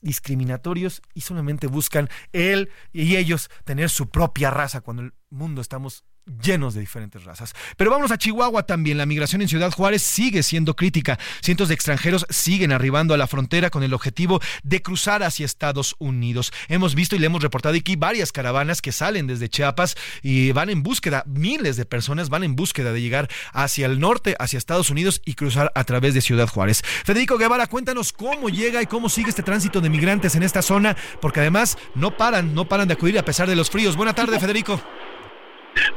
discriminatorios y solamente buscan él y ellos tener su propia raza cuando el mundo estamos llenos de diferentes razas. Pero vamos a Chihuahua también. La migración en Ciudad Juárez sigue siendo crítica. Cientos de extranjeros siguen arribando a la frontera con el objetivo de cruzar hacia Estados Unidos. Hemos visto y le hemos reportado aquí varias caravanas que salen desde Chiapas y van en búsqueda, miles de personas van en búsqueda de llegar hacia el norte, hacia Estados Unidos y cruzar a través de Ciudad Juárez. Federico Guevara, cuéntanos cómo llega y cómo sigue este tránsito de migrantes en esta zona, porque además no paran, no paran de acudir a pesar de los fríos. Buena tarde, Federico.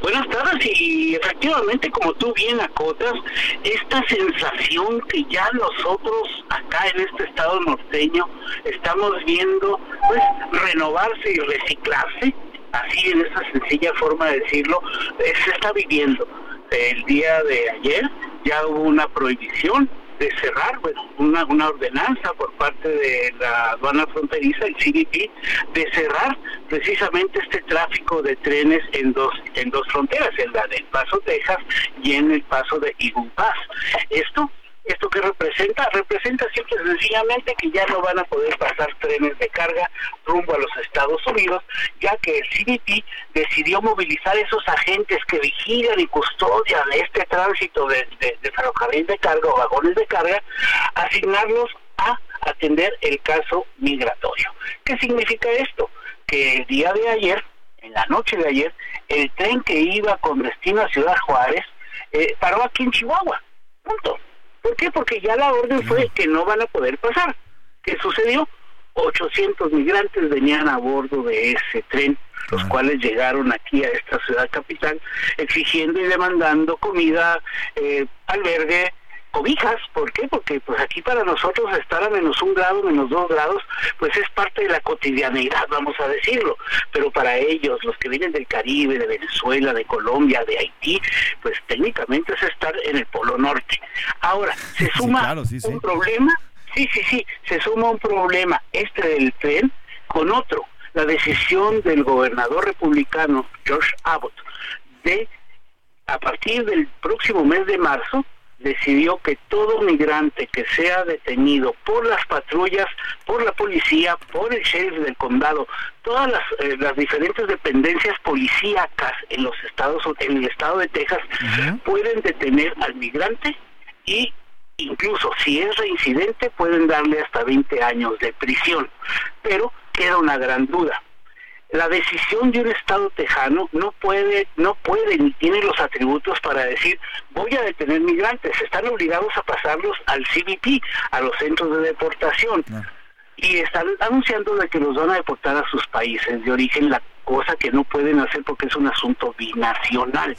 Buenas tardes y efectivamente como tú bien acotas, esta sensación que ya nosotros acá en este estado norteño estamos viendo pues renovarse y reciclarse, así en esta sencilla forma de decirlo, eh, se está viviendo. El día de ayer ya hubo una prohibición de cerrar, bueno, una, una ordenanza por parte de la aduana fronteriza, el CBP, de cerrar precisamente este tráfico de trenes en dos en dos fronteras, en la del Paso Texas y en el Paso de Eagle Esto ¿Esto qué representa? Representa simple y sencillamente que ya no van a poder pasar trenes de carga rumbo a los Estados Unidos, ya que el CBP decidió movilizar esos agentes que vigilan y custodian este tránsito de, de ferrocarril de carga o vagones de carga, asignarlos a atender el caso migratorio. ¿Qué significa esto? Que el día de ayer, en la noche de ayer, el tren que iba con destino a Ciudad Juárez eh, paró aquí en Chihuahua. Punto ¿Por qué? Porque ya la orden fue que no van a poder pasar. ¿Qué sucedió? 800 migrantes venían a bordo de ese tren, los cuales llegaron aquí a esta ciudad capital exigiendo y demandando comida, eh, albergue, cobijas, ¿por qué? Porque pues aquí para nosotros estar a menos un grado, menos dos grados, pues es parte de la cotidianidad, vamos a decirlo, pero para ellos, los que vienen del Caribe, de Venezuela, de Colombia, de Haití, pues técnicamente es estar en el Polo Norte. Ahora, se suma un problema, sí, sí, sí, se suma un problema, este del tren, con otro, la decisión del gobernador republicano George Abbott de a partir del próximo mes de marzo decidió que todo migrante que sea detenido por las patrullas, por la policía, por el sheriff del condado, todas las, eh, las diferentes dependencias policíacas en los estados en el estado de Texas pueden detener al migrante y incluso si es reincidente pueden darle hasta 20 años de prisión. Pero queda una gran duda la decisión de un estado tejano no puede no puede ni tiene los atributos para decir voy a detener migrantes están obligados a pasarlos al CBP a los centros de deportación. Y están anunciando de que los van a deportar a sus países de origen cosa que no pueden hacer porque es un asunto binacional.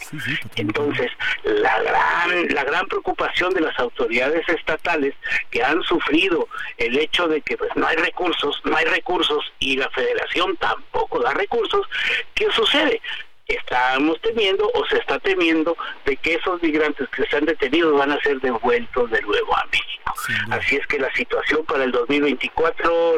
Entonces, la gran, la gran preocupación de las autoridades estatales que han sufrido el hecho de que pues, no hay recursos, no hay recursos y la federación tampoco da recursos, ¿qué sucede? estamos temiendo o se está temiendo de que esos migrantes que se han detenido van a ser devueltos de nuevo a México. Así es que la situación para el 2024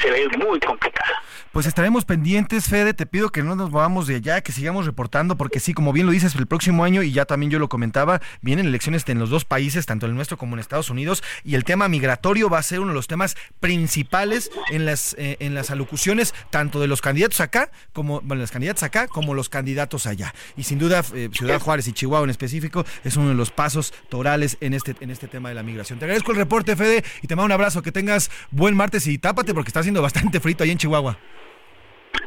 se ve muy complicada. Pues estaremos pendientes, Fede, te pido que no nos vamos de allá, que sigamos reportando, porque sí, como bien lo dices, el próximo año, y ya también yo lo comentaba, vienen elecciones en los dos países, tanto en el nuestro como en Estados Unidos, y el tema migratorio va a ser uno de los temas principales en las, eh, en las alocuciones, tanto de los candidatos acá, como, bueno, los candidatos acá, como los candidatos allá. Y sin duda, eh, Ciudad Juárez y Chihuahua en específico es uno de los pasos torales en este, en este tema de la migración. Te agradezco el reporte, Fede, y te mando un abrazo, que tengas buen martes y tápate porque está haciendo bastante frito ahí en Chihuahua.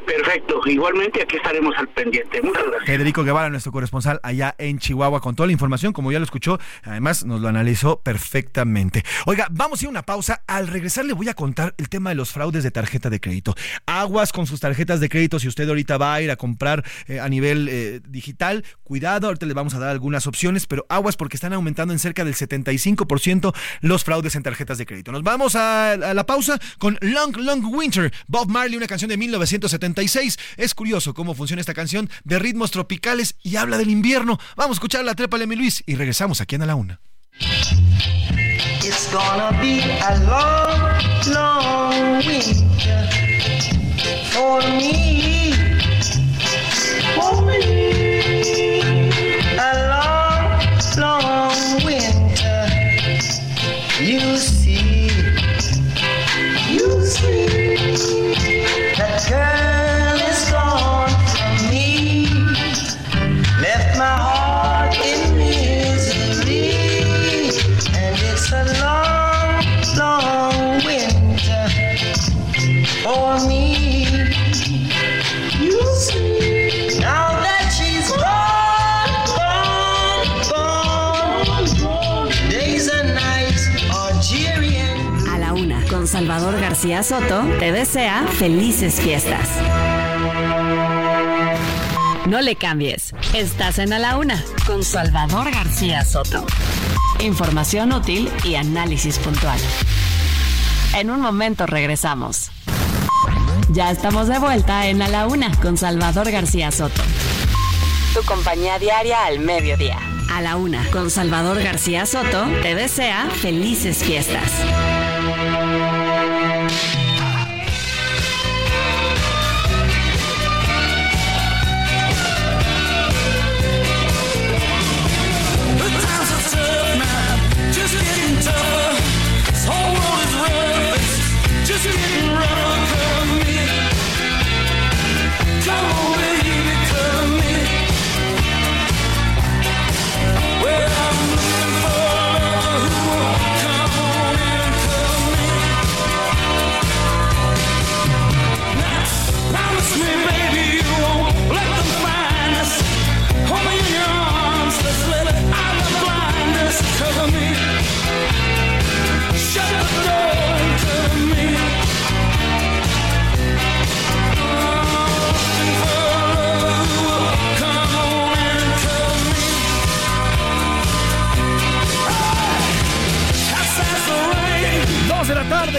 Perfecto, igualmente aquí estaremos al pendiente. Federico Guevara, nuestro corresponsal allá en Chihuahua, con toda la información, como ya lo escuchó, además nos lo analizó perfectamente. Oiga, vamos a ir a una pausa. Al regresar le voy a contar el tema de los fraudes de tarjeta de crédito. Aguas con sus tarjetas de crédito, si usted ahorita va a ir a comprar eh, a nivel eh, digital, cuidado, ahorita le vamos a dar algunas opciones, pero aguas porque están aumentando en cerca del 75% los fraudes en tarjetas de crédito. Nos vamos a, a la pausa con Long Long Winter, Bob Marley, una canción de 1970 es curioso cómo funciona esta canción de ritmos tropicales y habla del invierno. Vamos a escuchar la trepa de mi Luis y regresamos aquí en A la Una. Salvador García Soto, te desea felices fiestas. No le cambies. Estás en A la Una con Salvador García Soto. Información útil y análisis puntual. En un momento regresamos. Ya estamos de vuelta en A la Una con Salvador García Soto. Tu compañía diaria al mediodía. A la Una con Salvador García Soto te desea felices fiestas.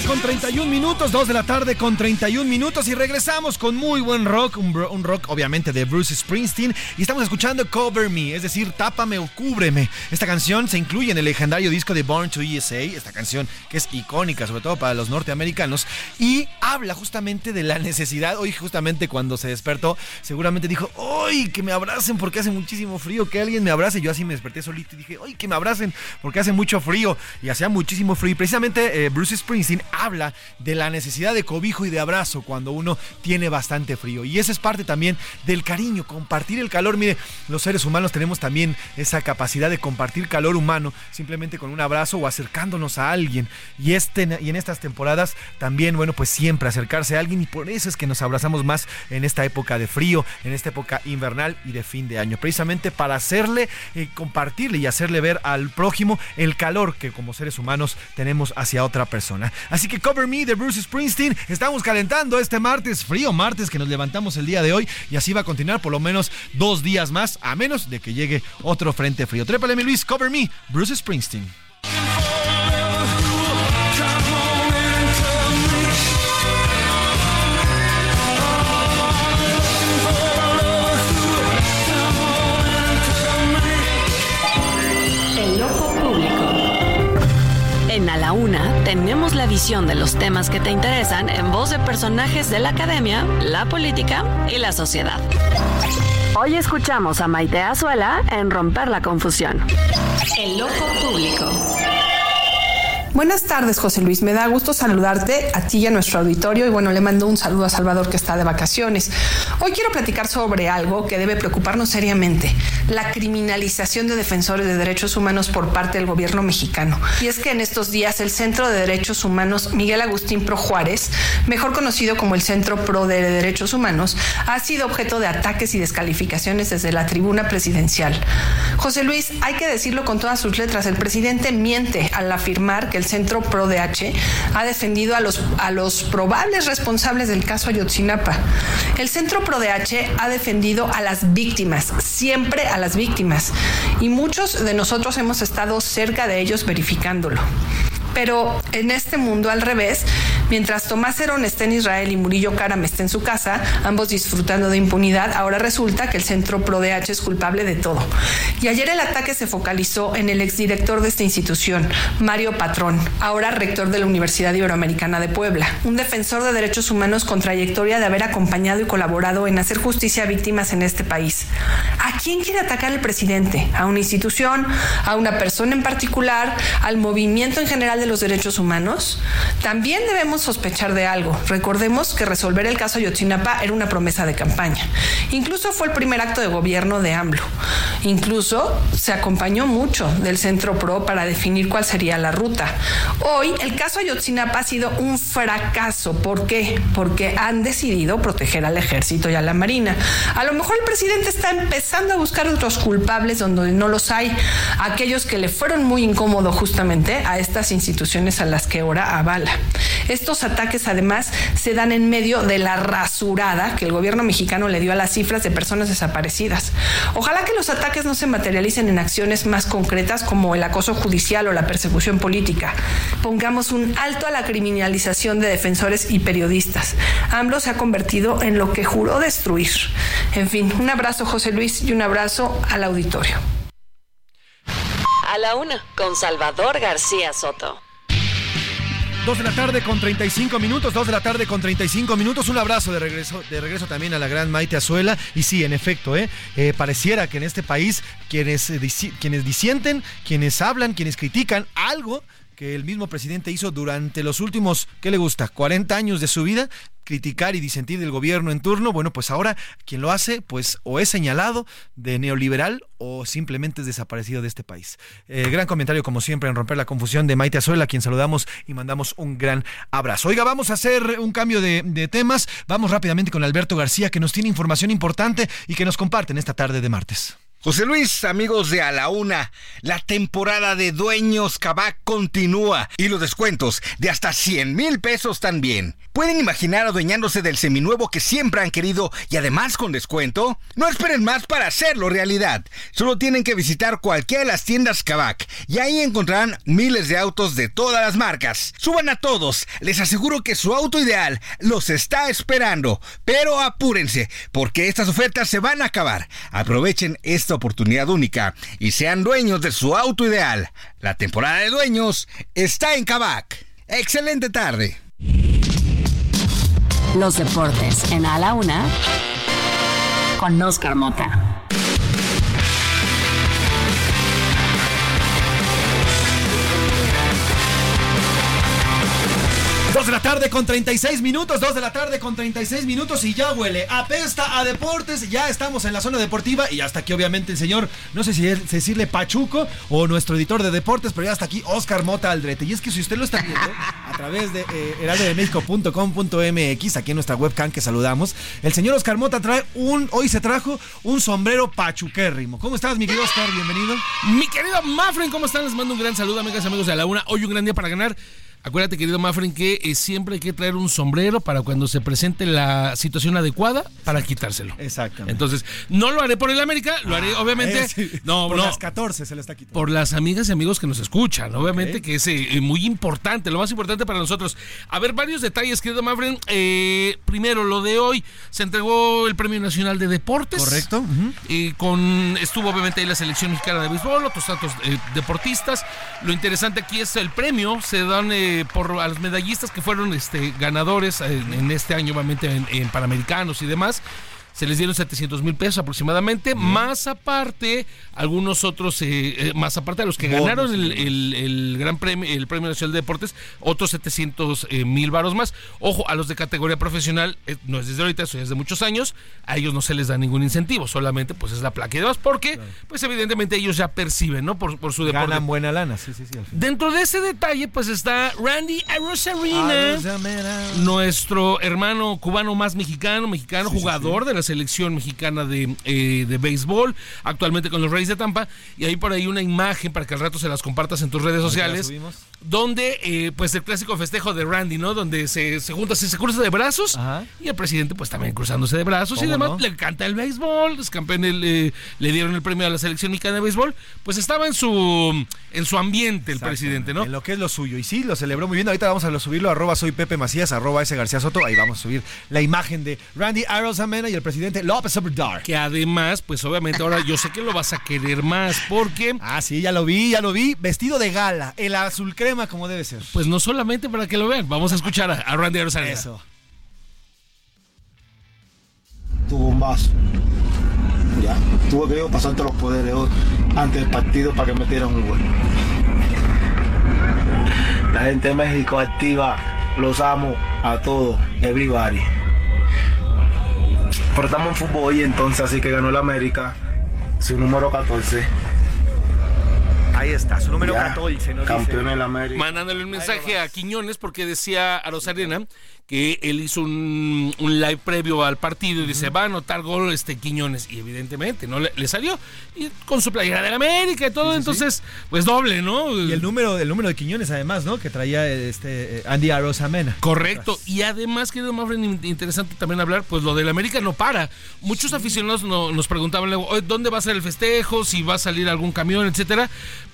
Con 31 minutos, 2 de la tarde con 31 minutos y regresamos con muy buen rock, un, rock obviamente de Bruce Springsteen y estamos escuchando Cover Me, es decir, tápame o cúbreme. Esta canción se incluye en el legendario disco de Born to USA, esta canción que es icónica sobre todo para los norteamericanos y habla justamente de la necesidad, hoy justamente cuando se despertó, seguramente dijo, ¡ay, que me abracen porque hace muchísimo frío, que alguien me abrace! Yo así me desperté solito y dije, ¡ay, que me abracen porque hace mucho frío! Y hacía muchísimo frío y precisamente eh, Bruce Springsteen habla de la necesidad de cobijo y de abrazo cuando uno tiene bastante frío. Y esa es parte también del cariño, compartir el calor. Mire, los seres humanos tenemos también esa capacidad de compartir calor humano simplemente con un abrazo o acercándonos a alguien. Y, este, y en estas temporadas también, bueno, pues siempre acercarse a alguien y por eso es que nos abrazamos más en esta época de frío, en esta época invernal y de fin de año. Precisamente para hacerle, eh, compartirle y hacerle ver al prójimo el calor que como seres humanos tenemos hacia otra persona. Así que Cover Me de Bruce Springsteen. Estamos calentando este martes, frío martes que nos levantamos el día de hoy y así va a continuar por lo menos dos días más, a menos de que llegue otro frente frío. Trépale, mi Luis, Cover Me, Bruce Springsteen. En la Una tenemos la visión de los temas que te interesan en voz de personajes de la academia, la política y la sociedad. Hoy escuchamos a Maite Azuela en Romper la Confusión. El ojo público. Buenas tardes, José Luis. Me da gusto saludarte a ti y a nuestro auditorio. Y bueno, le mando un saludo a Salvador que está de vacaciones. Hoy quiero platicar sobre algo que debe preocuparnos seriamente: la criminalización de defensores de derechos humanos por parte del gobierno mexicano. Y es que en estos días el Centro de Derechos Humanos Miguel Agustín Pro Juárez, mejor conocido como el Centro Pro de Derechos Humanos, ha sido objeto de ataques y descalificaciones desde la tribuna presidencial. José Luis, hay que decirlo con todas sus letras: el presidente miente al afirmar que el Centro ProDH ha defendido a los, a los probables responsables del caso Ayotzinapa. El Centro ProDH ha defendido a las víctimas, siempre a las víctimas, y muchos de nosotros hemos estado cerca de ellos verificándolo. Pero en este mundo al revés, mientras Tomás Herón está en Israel y Murillo Karam está en su casa, ambos disfrutando de impunidad, ahora resulta que el Centro ProDH es culpable de todo. Y ayer el ataque se focalizó en el exdirector de esta institución, Mario Patrón, ahora rector de la Universidad Iberoamericana de Puebla, un defensor de derechos humanos con trayectoria de haber acompañado y colaborado en hacer justicia a víctimas en este país. ¿A quién quiere atacar el presidente? ¿A una institución? ¿A una persona en particular? ¿Al movimiento en general de los derechos humanos? También debemos sospechar de algo. Recordemos que resolver el caso Ayotzinapa era una promesa de campaña. Incluso fue el primer acto de gobierno de AMLO. Incluso se acompañó mucho del Centro PRO para definir cuál sería la ruta. Hoy el caso Ayotzinapa ha sido un fracaso. ¿Por qué? Porque han decidido proteger al ejército y a la marina. A lo mejor el presidente está empezando a buscar otros culpables donde no los hay. Aquellos que le fueron muy incómodos justamente a estas instituciones a las que ahora avala. Estos ataques además se dan en medio de la rasurada que el gobierno mexicano le dio a las cifras de personas desaparecidas. Ojalá que los ataques no se materialicen en acciones más concretas como el acoso judicial o la persecución política. Pongamos un alto a la criminalización de defensores y periodistas. AMLO se ha convertido en lo que juró destruir. En fin, un abrazo José Luis y un abrazo al auditorio. A la una, con Salvador García Soto. 2 de la tarde con 35 minutos, 2 de la tarde con 35 minutos. Un abrazo de regreso, de regreso también a la gran Maite Azuela. Y sí, en efecto, ¿eh? Eh, pareciera que en este país quienes, eh, quienes disienten, quienes hablan, quienes critican algo que el mismo presidente hizo durante los últimos, ¿qué le gusta? 40 años de su vida, criticar y disentir del gobierno en turno, bueno, pues ahora quien lo hace, pues o es señalado de neoliberal o simplemente es desaparecido de este país. Eh, gran comentario, como siempre, en romper la confusión de Maite Azuela, a quien saludamos y mandamos un gran abrazo. Oiga, vamos a hacer un cambio de, de temas. Vamos rápidamente con Alberto García, que nos tiene información importante y que nos comparte en esta tarde de martes. José Luis, amigos de A la Una, la temporada de Dueños Cabac continúa y los descuentos de hasta 100 mil pesos también. ¿Pueden imaginar adueñándose del seminuevo que siempre han querido y además con descuento? No esperen más para hacerlo realidad. Solo tienen que visitar cualquiera de las tiendas Cabac y ahí encontrarán miles de autos de todas las marcas. Suban a todos, les aseguro que su auto ideal los está esperando. Pero apúrense, porque estas ofertas se van a acabar. Aprovechen esta oportunidad única y sean dueños de su auto ideal. La temporada de dueños está en Cabac. Excelente tarde. Los deportes en A la Una con Oscar Mota. 2 de la tarde con 36 minutos, 2 de la tarde con 36 minutos y ya huele, apesta a deportes, ya estamos en la zona deportiva y hasta aquí obviamente el señor, no sé si decirle Pachuco o nuestro editor de deportes, pero ya está aquí Oscar Mota Aldrete. Y es que si usted lo está viendo a través de eh, aquí en nuestra webcam que saludamos, el señor Oscar Mota trae un, hoy se trajo un sombrero pachuquérrimo. ¿Cómo estás, mi querido Oscar? Bienvenido. Mi querido Mafren, ¿cómo están? Les mando un gran saludo, amigas y amigos de la una. Hoy un gran día para ganar. Acuérdate, querido Mafren, que eh, siempre hay que traer un sombrero para cuando se presente la situación adecuada para quitárselo. Exactamente. Entonces, no lo haré por el América, lo haré Ah, obviamente. eh, No, por no. las 14 se le está quitando. Por las amigas y amigos que nos escuchan, obviamente que es eh, muy importante, lo más importante para nosotros. A ver, varios detalles, querido Mafren. Eh, primero, lo de hoy, se entregó el Premio Nacional de Deportes. Correcto. Y con estuvo obviamente ahí la selección mexicana de béisbol, otros tantos deportistas. Lo interesante aquí es el premio, se dan eh, por a los medallistas que fueron este, ganadores en, en este año, obviamente en, en Panamericanos y demás. Se les dieron 700 mil pesos aproximadamente, más aparte algunos otros, eh, eh, más aparte de los que Bonos, ganaron el, el- el gran premio, el premio nacional de deportes, otros 700 eh, mil varos más. Ojo, a los de categoría profesional, eh, no es desde ahorita, eso ya es de muchos años, a ellos no se les da ningún incentivo, solamente pues es la placa y demás, porque pues evidentemente ellos ya perciben, ¿no? Por, por su deporte. Ganan buena lana, sí, sí, sí. Dentro de ese detalle, pues está Randy Arozarena. nuestro hermano cubano más mexicano, mexicano, jugador de la selección mexicana de, eh, de béisbol, actualmente con los Reyes de Tampa. Y hay por ahí una imagen para que al rato se las compartas en tus redes sociales. Donde, eh, pues el clásico festejo de Randy, ¿no? Donde se, se junta, se, se cruza de brazos. Y el presidente, pues también cruzándose de brazos. Y ¿Cómo demás, no? le canta el béisbol. Es campeón, el, eh, le dieron el premio a la selección mexicana de béisbol. Pues estaba en su, en su ambiente el presidente, ¿no? En lo que es lo suyo. Y sí, lo celebró muy bien. Ahorita vamos a lo subirlo. Arroba soy Pepe Macías, arroba ese García Soto. Ahí vamos a subir la imagen de Randy Arozamena y el presidente López Obrador. Que además, pues obviamente ahora yo sé que lo vas a querer más porque... Ah, sí, ya lo vi, ya lo vi. Vestido de gala, el azul crema como debe ser. Pues no solamente para que lo vean, vamos a escuchar a, a Randy Arozarena. Eso. tu bombazo. Ya, tuve que yo pasarte los poderes hoy antes del partido para que metieran un gol. La gente de México activa, los amo a todos, everybody. Pero estamos en fútbol y entonces así que ganó el América, su número 14. Ahí está, su número Ya, 14. nos campeón dice. en América. Mandándole un mensaje a Quiñones porque decía a Rosarena que él hizo un, un live previo al partido y dice, va a anotar gol este Quiñones. Y evidentemente no le, le salió. Y con su playera del América y todo, entonces, pues doble, ¿no? Y el número, el número de Quiñones, además, ¿no? Que traía este eh, Andy Arozamena. Correcto. Y además, querido Mafren, in- interesante también hablar, pues lo del América no para. Muchos aficionados no- nos preguntaban luego, "Oye, ¿dónde va a ser el festejo? Si va a salir algún camión, etcétera.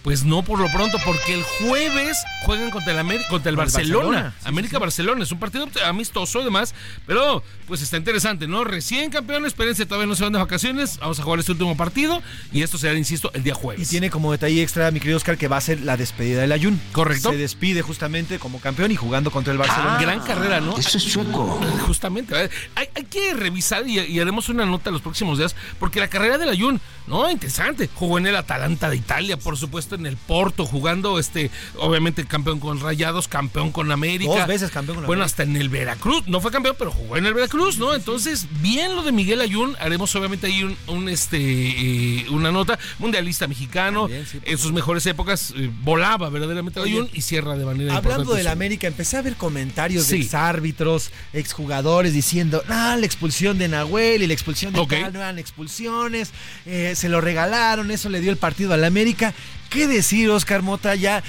Pues no por lo pronto, porque el jueves juegan contra el, América, contra el Barcelona. Barcelona, sí, América-Barcelona. Es un partido amistoso, además. Pero, pues está interesante, ¿no? Recién campeones, espérense, todavía no se van de vacaciones. Vamos a jugar este último partido. Y esto será, insisto, el día Y jueves. tiene como detalle extra, mi querido Oscar, que va a ser la despedida del Ayun. Correcto. Se despide justamente como campeón y jugando contra el Barcelona. Ah, gran carrera, ¿no? Eso es chueco. Justamente. Hay, hay que revisar y, y haremos una nota los próximos días, porque la carrera del Ayun, no, interesante. Jugó en el Atalanta de Italia, por supuesto, en el Porto, jugando, este, obviamente, campeón con Rayados, campeón con América. Dos veces campeón con Bueno, América. hasta en el Veracruz. No fue campeón, pero jugó en el Veracruz, ¿no? Entonces, bien lo de Miguel Ayun. Haremos, obviamente, ahí un, un, este, eh, una nota. Mundialista mexicano. en sus mejores épocas eh, volaba verdaderamente Oye, Ayun y cierra de manera Hablando del América, empecé a ver comentarios Sí. de exárbitros, exjugadores diciendo, ah, la expulsión de Nahuel y la expulsión de Ok. tal no eran expulsiones, eh, se lo regalaron, eso le dio el partido al América. ¿Qué decir, Oscar Mota? Ya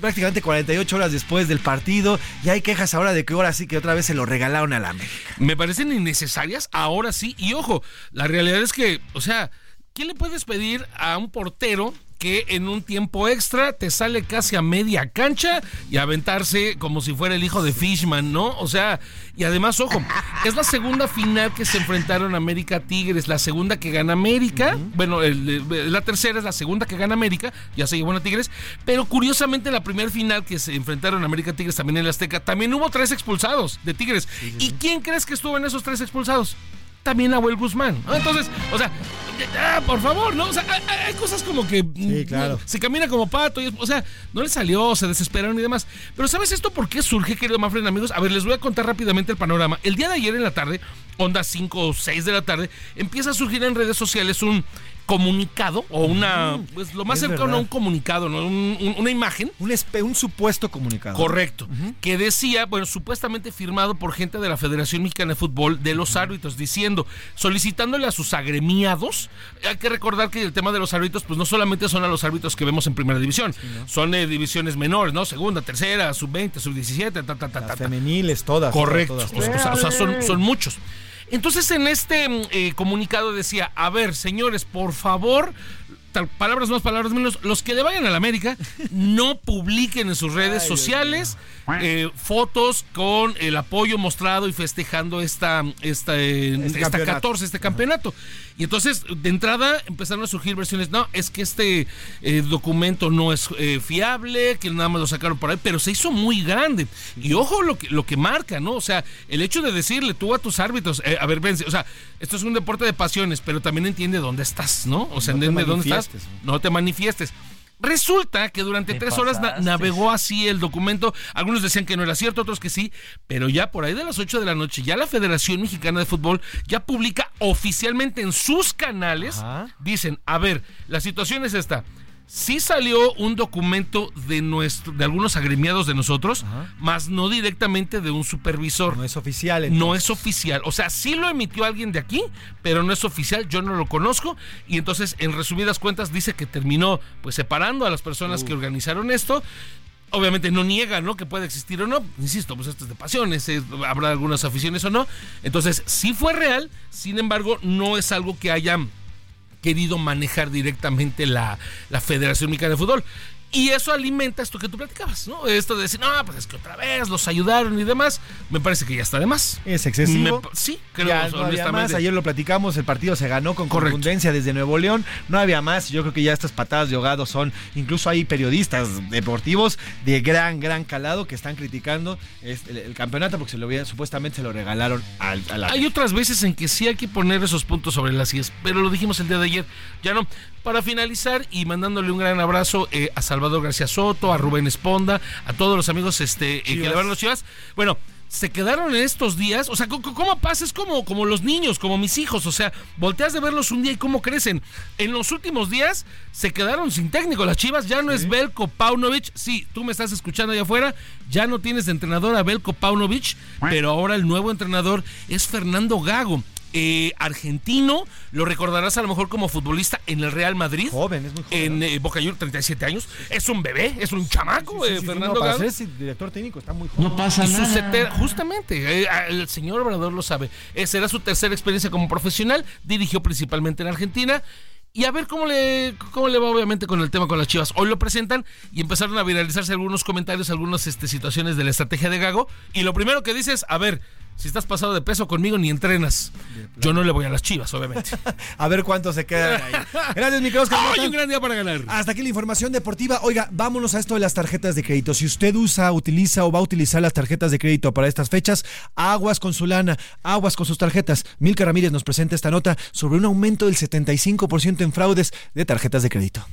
prácticamente 48 horas después del partido, ya hay quejas ahora de que ahora sí que otra vez se lo regalaron al América. me parecen innecesarias, ahora sí. Y ojo, la realidad es que, o sea, ¿qué le puedes pedir a un portero que en un tiempo extra te sale casi a media cancha y aventarse como si fuera el hijo de Fishman, ¿no? O sea, y además, ojo, es la segunda final que se enfrentaron América Tigres, la segunda que gana América, bueno, el- el- la tercera es la segunda que gana América, ya se llevó a Tigres, pero curiosamente la primera final que se enfrentaron América Tigres también en la Azteca, también hubo tres expulsados de Tigres. ¿Y quién crees que estuvo en esos tres expulsados? También Abuel Guzmán. ¿no? Entonces, o sea, ah, por favor, ¿no? O sea, hay, hay cosas como que mm, claro. se camina como pato, y, o sea, no le salió, se desesperaron y demás. Pero ¿sabes esto por qué surge, querido Manfred, amigos? A ver, les voy a contar rápidamente el panorama. El día de ayer en la tarde, onda 5 o 6 de la tarde, empieza a surgir en redes sociales un comunicado o una, pues lo más es cercano verdad. a un comunicado, ¿no? Un- un- una imagen. Un, espe- un supuesto comunicado. Correcto. Que decía, bueno, supuestamente firmado por gente de la Federación Mexicana de Fútbol de los árbitros, diciendo, solicitándole a sus agremiados Hay que recordar que el tema de los árbitros, pues no solamente son a los árbitros que vemos en primera división, son eh, divisiones menores, ¿no? Segunda, tercera, sub-20, sub-17, ta, ta, ta, ta, Femeniles, todas. Correcto. todas, O sea, o sea, son, son muchos. Entonces en este mm, eh, comunicado decía, a ver, señores, por favor, tal- palabras más, palabras menos, los que le vayan a la América, no publiquen en sus redes sociales eh, fotos con el apoyo mostrado y festejando esta, esta, eh, Este esta campeonato. 14, este campeonato. Y entonces, de entrada, empezaron a surgir versiones, no, es que este eh, documento no es fiable, que nada más lo sacaron por ahí, pero se hizo muy grande. Y ojo lo que, lo que marca, ¿no? O sea, el hecho de decirle tú a tus árbitros, a ver, vence, o sea, esto es un deporte de pasiones, pero también entiende dónde estás, ¿no? O sea, No entiende dónde estás, no te manifiestes. Resulta que durante Te tres horas navegó así el documento. Algunos decían que no era cierto, otros que sí. Pero ya por ahí de las 8 de la noche, ya la Federación Mexicana de Fútbol ya publica oficialmente en sus canales. Dicen, a ver, la situación es esta. Sí salió un documento de nuestro, de algunos agremiados de nosotros, más no directamente de un supervisor. No es oficial. No es oficial. O sea, sí lo emitió alguien de aquí, pero no es oficial. Yo no lo conozco. Y entonces, en resumidas cuentas, dice que terminó pues separando a las personas que organizaron esto. Obviamente no niega, ¿no? Que puede existir o no. Insisto, pues esto es de pasiones. habrá algunas aficiones o no. Entonces, sí fue real. Sin embargo, no es algo que haya querido manejar directamente la, la Federación Mexicana de Fútbol. Y eso alimenta esto que tú platicabas, ¿no? Esto de decir, no, pues es que otra vez los ayudaron y demás. Me parece que ya está de más. Es excesivo. Me- sí, creo Ya no había más. Ayer lo platicamos, el partido se ganó con Correcto. contundencia desde Nuevo León. No había más. Yo creo que ya estas patadas de ahogado son. Incluso hay periodistas deportivos de gran, gran calado que están criticando este- el, el campeonato porque se lo había- supuestamente se lo regalaron al, a la. Hay otras veces en que sí hay que poner esos puntos sobre las IES, pero lo dijimos el día de ayer. Ya no. Para finalizar y mandándole un gran abrazo eh, a Salvador García Soto, a Rubén Esponda, a todos los amigos este, eh, que le van los chivas. Bueno, se quedaron en estos días, o sea, ¿cómo pasa? Es como, como los niños, como mis hijos, o sea, volteas de verlos un día y cómo crecen. En los últimos días se quedaron sin técnico. Las chivas ya no es Belko Paunovic. Sí, tú me estás escuchando allá afuera, ya no tienes de entrenador a Belko Paunovic, pero ahora el nuevo entrenador es Fernando Gago. Eh, argentino, lo recordarás a lo mejor como futbolista en el Real Madrid. Joven, es muy joven. En eh, Boca Juniors, 37 años. Es un bebé, es un chamaco, eh, Sí, sí, sí, Fernando no, para director técnico está muy joven. Y su seter- justamente, eh, el señor Obrador lo sabe. Eh, será su tercera experiencia como profesional. Dirigió principalmente en Argentina. Y a ver cómo le, cómo le va, obviamente, con el tema con las chivas. Hoy lo presentan y empezaron a viralizarse algunos comentarios, algunas este, situaciones de la estrategia de Gago. Y lo primero que dice es: A ver, si estás pasado de peso conmigo, ni entrenas. Yo no le voy a las chivas, obviamente. A ver cuántos se quedan ahí. Gracias, mi querido Oscar ¡Ay, Mota. un gran día para ganar! Hasta aquí la información deportiva. Oiga, vámonos a esto de las tarjetas de crédito. Si usted usa, utiliza o va a utilizar las tarjetas de crédito para estas fechas, aguas con su lana, aguas con sus tarjetas. Milka Ramírez nos presenta esta nota sobre un aumento del 75% en fraudes de tarjetas de crédito.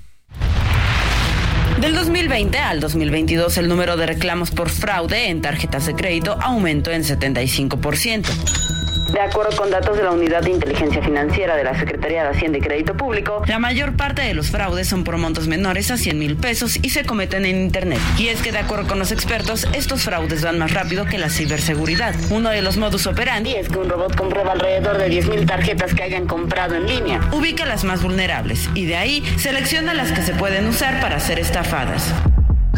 Del 2020 al 2022, el número de reclamos por fraude en tarjetas de crédito aumentó en 75%. De acuerdo con datos de la Unidad de Inteligencia Financiera de la Secretaría de Hacienda y Crédito Público, la mayor parte de los fraudes son por montos menores a 100 mil pesos y se cometen en Internet. Y es que, de acuerdo con los expertos, estos fraudes van más rápido que la ciberseguridad. Uno de los modus operandi es que un robot comprueba alrededor de 10 mil tarjetas que hayan comprado en línea. Ubica las más vulnerables y de ahí selecciona las que se pueden usar para ser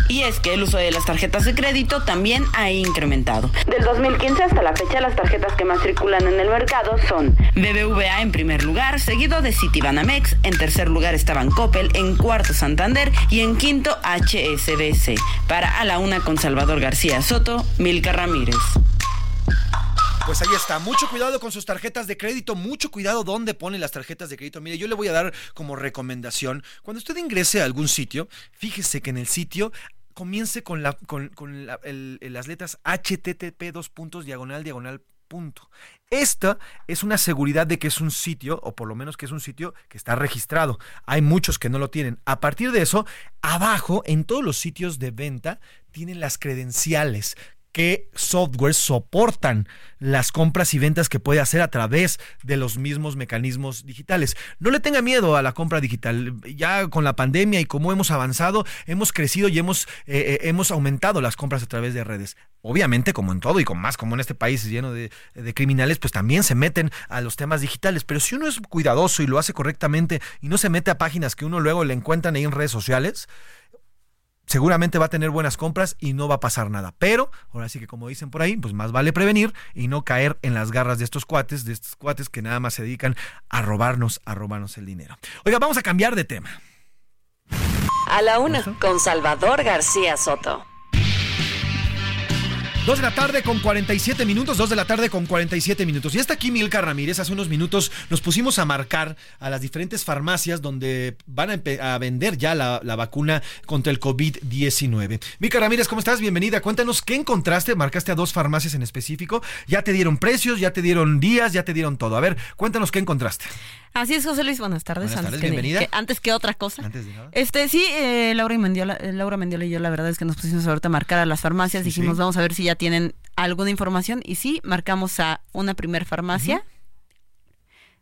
Y es que el uso de las tarjetas de crédito también ha incrementado. Del 2015 hasta la fecha, las tarjetas que más circulan en el mercado son BBVA en primer lugar, seguido de Citibanamex, en tercer lugar estaban Coppel, en cuarto Santander y en quinto HSBC. Para A la Una con Salvador García Soto, Milka Ramírez. Pues ahí está, mucho cuidado con sus tarjetas de crédito, mucho cuidado dónde pone las tarjetas de crédito. Mire, yo le voy a dar como recomendación, cuando usted ingrese a algún sitio, fíjese que en el sitio comience con, las letras http dos puntos diagonal diagonal punto. Esta es una seguridad de que es un sitio, o por lo menos que es un sitio que está registrado. Hay muchos que no lo tienen. A partir de eso, abajo, en todos los sitios de venta, tienen las credenciales qué software soportan las compras y ventas que puede hacer a través de los mismos mecanismos digitales. No le tenga miedo a la compra digital. Ya con la pandemia y como hemos avanzado, hemos crecido y hemos, eh, eh, hemos aumentado las compras a través de redes. Obviamente, como en todo y con más como en este país lleno de, de criminales, pues también se meten a los temas digitales. Pero si uno es cuidadoso y lo hace correctamente y no se mete a páginas que uno luego le encuentran ahí en redes sociales, seguramente va a tener buenas compras y no va a pasar nada. Pero, ahora sí que como dicen por ahí, pues más vale prevenir y no caer en las garras de estos cuates, de estos cuates que nada más se dedican a robarnos, a robarnos el dinero. Oiga, vamos a cambiar de tema. A la una, con Salvador García Soto. Dos de la tarde con 47 minutos, dos de la tarde con 47 minutos. Y está aquí Milka Ramírez. Hace unos minutos nos pusimos a marcar a las diferentes farmacias donde van a, vender ya la, vacuna contra el COVID-19. Milka Ramírez, ¿cómo estás? Bienvenida. Cuéntanos qué encontraste. Marcaste a dos farmacias en específico. Ya te dieron precios, ya te dieron días, ya te dieron todo. A ver, cuéntanos qué encontraste. Así es, José Luis. Buenas tardes. Buenas tardes, bienvenida. antes que otra cosa. Antes de nada. Este, sí, eh, Laura, y Mendiola, eh, Laura Mendiola y yo, la verdad es que nos pusimos ahorita a marcar a las farmacias. Dijimos, vamos a ver si ya tienen alguna información. Y sí, marcamos a una primer farmacia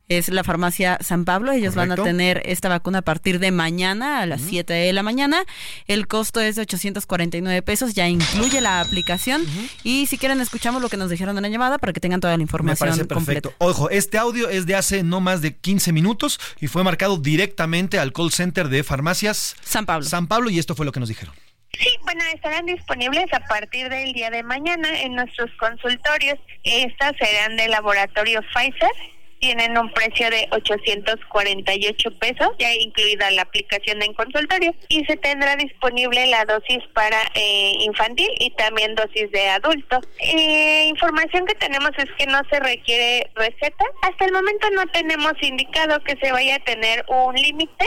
es la farmacia San Pablo. Ellos van a tener esta vacuna a partir de mañana a las 7 de la mañana. El costo es de 849 pesos, ya incluye la aplicación. Y si quieren, escuchamos lo que nos dijeron en la llamada para que tengan toda la información Me perfecto. Ojo, este audio es de hace no más de 15 minutos y fue marcado directamente al call center de farmacias San Pablo. San Pablo y esto fue lo que nos dijeron. Sí, bueno, estarán disponibles a partir del día de mañana en nuestros consultorios. Estas serán del laboratorio Pfizer tienen un precio de 848 pesos, ya incluida la aplicación en consultorio, y se tendrá disponible la dosis para eh, infantil y también dosis de adulto. Eh, información que tenemos es que no se requiere receta. Hasta el momento no tenemos indicado que se vaya a tener un límite.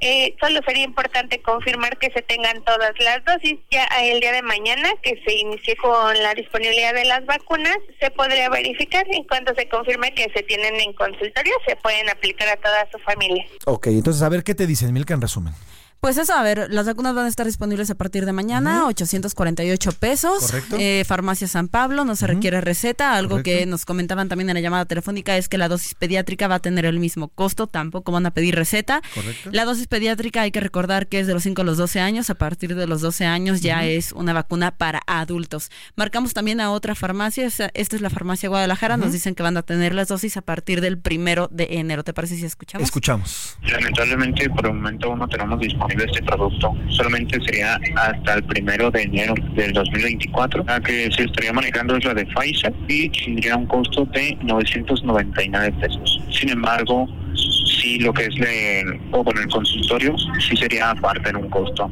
Eh, solo sería importante confirmar que se tengan todas las dosis. Ya el día de mañana, que se inicie con la disponibilidad de las vacunas, se podría verificar en cuanto se confirme que se tienen en consultorio se pueden aplicar a toda su familia. Ok, entonces a ver qué te dicen, Milka, en resumen. Pues eso, a ver, las vacunas van a estar disponibles a partir de mañana, 848 pesos. Correcto. Eh, Farmacia San Pablo, no se requiere receta. Algo que nos comentaban también en la llamada telefónica es que la dosis pediátrica va a tener el mismo costo, tampoco van a pedir receta. Correcto. La dosis pediátrica hay que recordar que es de los 5 a los 12 años, a partir de los 12 años ya es una vacuna para adultos. Marcamos también a otra farmacia, esta es la farmacia Guadalajara, nos dicen que van a tener las dosis a partir del primero de enero. ¿Te parece si escuchamos? Escuchamos. Lamentablemente por el momento no tenemos disponible de este producto solamente sería hasta el primero de enero del 2024. La que se estaría manejando es la de Pfizer y tendría un costo de 999 pesos. Sin embargo, sí lo que es el, o con el consultorio, sí sería aparte en un costo.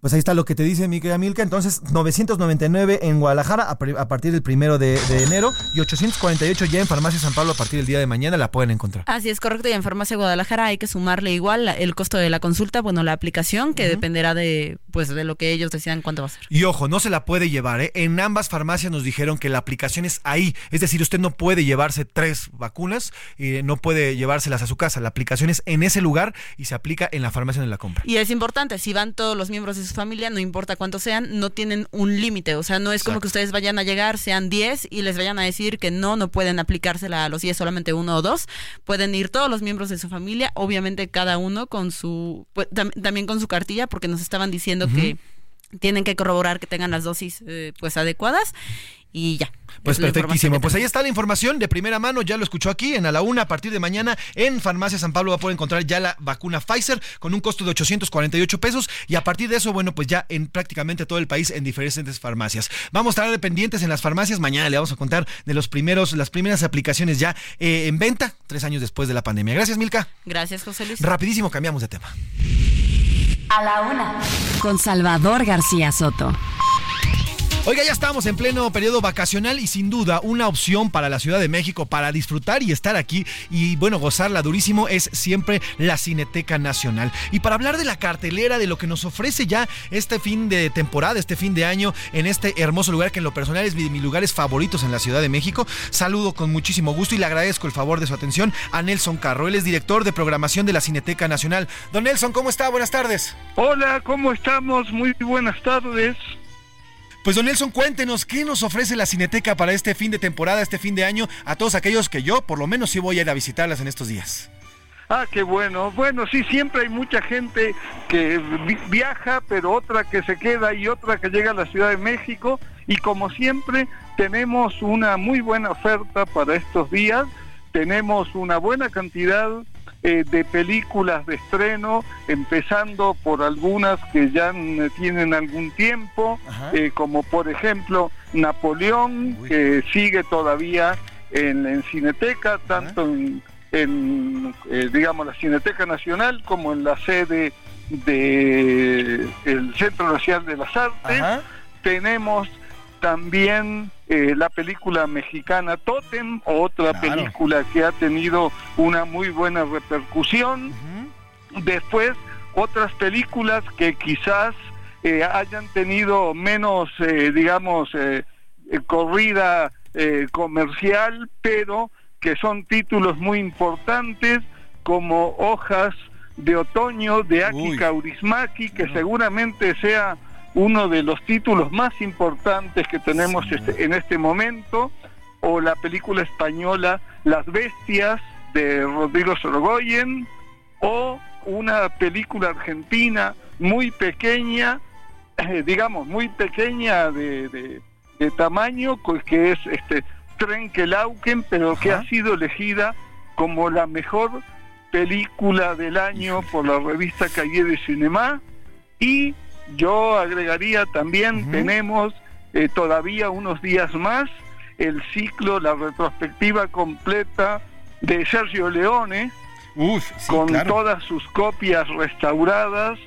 Pues ahí está lo que te dice mi querida Milka. Entonces, 999 en Guadalajara a, partir del primero de, enero y 848 ya en Farmacia San Pablo a partir del día de mañana la pueden encontrar. Así es correcto. Y en Farmacia Guadalajara hay que sumarle igual el costo de la consulta, bueno, la aplicación, que dependerá de pues de lo que ellos decidan cuánto va a ser. Y ojo, no se la puede llevar. ¿eh? En ambas farmacias nos dijeron que la aplicación es ahí. Es decir, usted no puede llevarse tres vacunas y no puede llevárselas a su casa. La aplicación es en ese lugar y se aplica en la farmacia donde la compra. Y es importante, si van todos los miembros de su familia, no importa cuántos sean, no tienen un límite. O sea, no es como que ustedes vayan a llegar, sean 10 y les vayan a decir que no, no pueden aplicársela a los 10, solamente uno o dos. Pueden ir todos los miembros de su familia, obviamente cada uno con su, pues, también con su cartilla, porque nos estaban diciendo que tienen que corroborar que tengan las dosis eh, pues adecuadas y ya. Pues perfectísimo. Pues ahí está la información de primera mano. Ya lo escuchó aquí en A la Una. A partir de mañana en Farmacia San Pablo va a poder encontrar ya la vacuna Pfizer con un costo de 848 pesos. Y a partir de eso, bueno, pues ya en prácticamente todo el país en diferentes farmacias. Vamos a estar dependientes en las farmacias. Mañana le vamos a contar de los primeros, las primeras aplicaciones ya eh, en venta, tres años después de la pandemia. Gracias, Milka. Gracias, José Luis. Rapidísimo, cambiamos de tema. A la Una. Con Salvador García Soto. Oiga, ya estamos en pleno periodo vacacional y sin duda una opción para la Ciudad de México para disfrutar y estar aquí y bueno, gozarla durísimo es siempre la Cineteca Nacional. Y para hablar de la cartelera, de lo que nos ofrece ya este fin de temporada, este fin de año en este hermoso lugar que en lo personal es de mis lugares favoritos en la Ciudad de México, saludo con muchísimo gusto y le agradezco el favor de su atención a Nelson Carro. Él es director de programación de la Cineteca Nacional. Don Nelson, ¿cómo está? Buenas tardes. Hola, ¿cómo estamos? Muy buenas tardes. Pues don Nelson, cuéntenos, ¿qué nos ofrece la Cineteca para este fin de temporada, este fin de año, a todos aquellos que yo por lo menos sí voy a ir a visitarlas en estos días? Ah, qué bueno. Bueno, sí, siempre hay mucha gente que viaja, pero otra que se queda y otra que llega a la Ciudad de México. Y como siempre, tenemos una muy buena oferta para estos días. Tenemos una buena cantidad eh, de películas de estreno, empezando por algunas que ya tienen algún tiempo, eh, como por ejemplo Napoleón, que sigue todavía en, Cineteca, tanto en en, eh, digamos, la Cineteca Nacional como en la sede del el Centro Nacional de las Artes. Tenemos también eh, la película mexicana Totem, otra película que ha tenido una muy buena repercusión. Después, otras películas que quizás eh, hayan tenido menos, digamos, corrida comercial, pero que son títulos muy importantes como Hojas de Otoño de Aki Kaurismaki, que seguramente sea uno de los títulos más importantes que tenemos este, en este momento, o la película española Las Bestias de Rodrigo Sorogoyen, o una película argentina muy pequeña, eh, digamos, muy pequeña de, de, de tamaño, que es este Trenkelauken, pero que ha sido elegida como la mejor película del año por la revista Cahiers de Cinema. Y yo agregaría también, tenemos eh, todavía unos días más el ciclo, la retrospectiva completa de Sergio Leone, con todas sus copias restauradas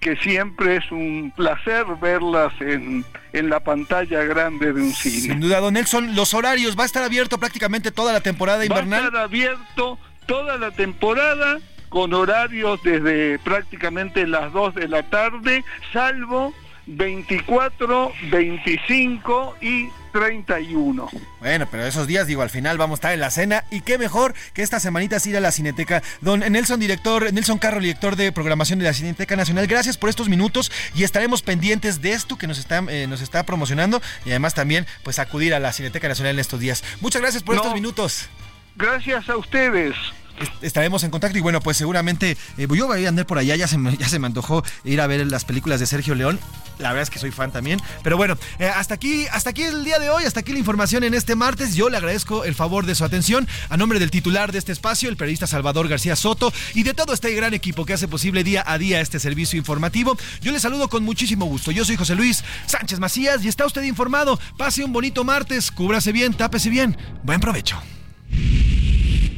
que siempre es un placer verlas en, en, la pantalla grande de un cine. Sin duda, don Nelson, los horarios, ¿va a estar abierto prácticamente toda la temporada invernal? Va a estar abierto toda la temporada con horarios desde prácticamente las 2 de la tarde, salvo 24, 25 y 31. Bueno, pero esos días, digo, al final vamos a estar en la cena y qué mejor que esta semanita ir a la Cineteca. Don Nelson, director, Nelson Carro, director de programación de la Cineteca Nacional, gracias por estos minutos y estaremos pendientes de esto que nos está, eh, nos está promocionando y además también pues acudir a la Cineteca Nacional en estos días. Muchas gracias por estos minutos. Gracias a ustedes estaremos en contacto y bueno, pues seguramente eh, yo voy a andar por allá, ya se, me, ya se me antojó ir a ver las películas de Sergio León. La verdad es que soy fan también. Pero bueno, eh, hasta aquí, hasta aquí el día de hoy, hasta aquí la información en este martes. Yo le agradezco el favor de su atención a nombre del titular de este espacio, el periodista Salvador García Soto, y de todo este gran equipo que hace posible día a día este servicio informativo. Yo le saludo con muchísimo gusto. Yo soy José Luis Sánchez Macías y está usted informado. Pase un bonito martes, cúbrase bien, tápese bien. Buen provecho.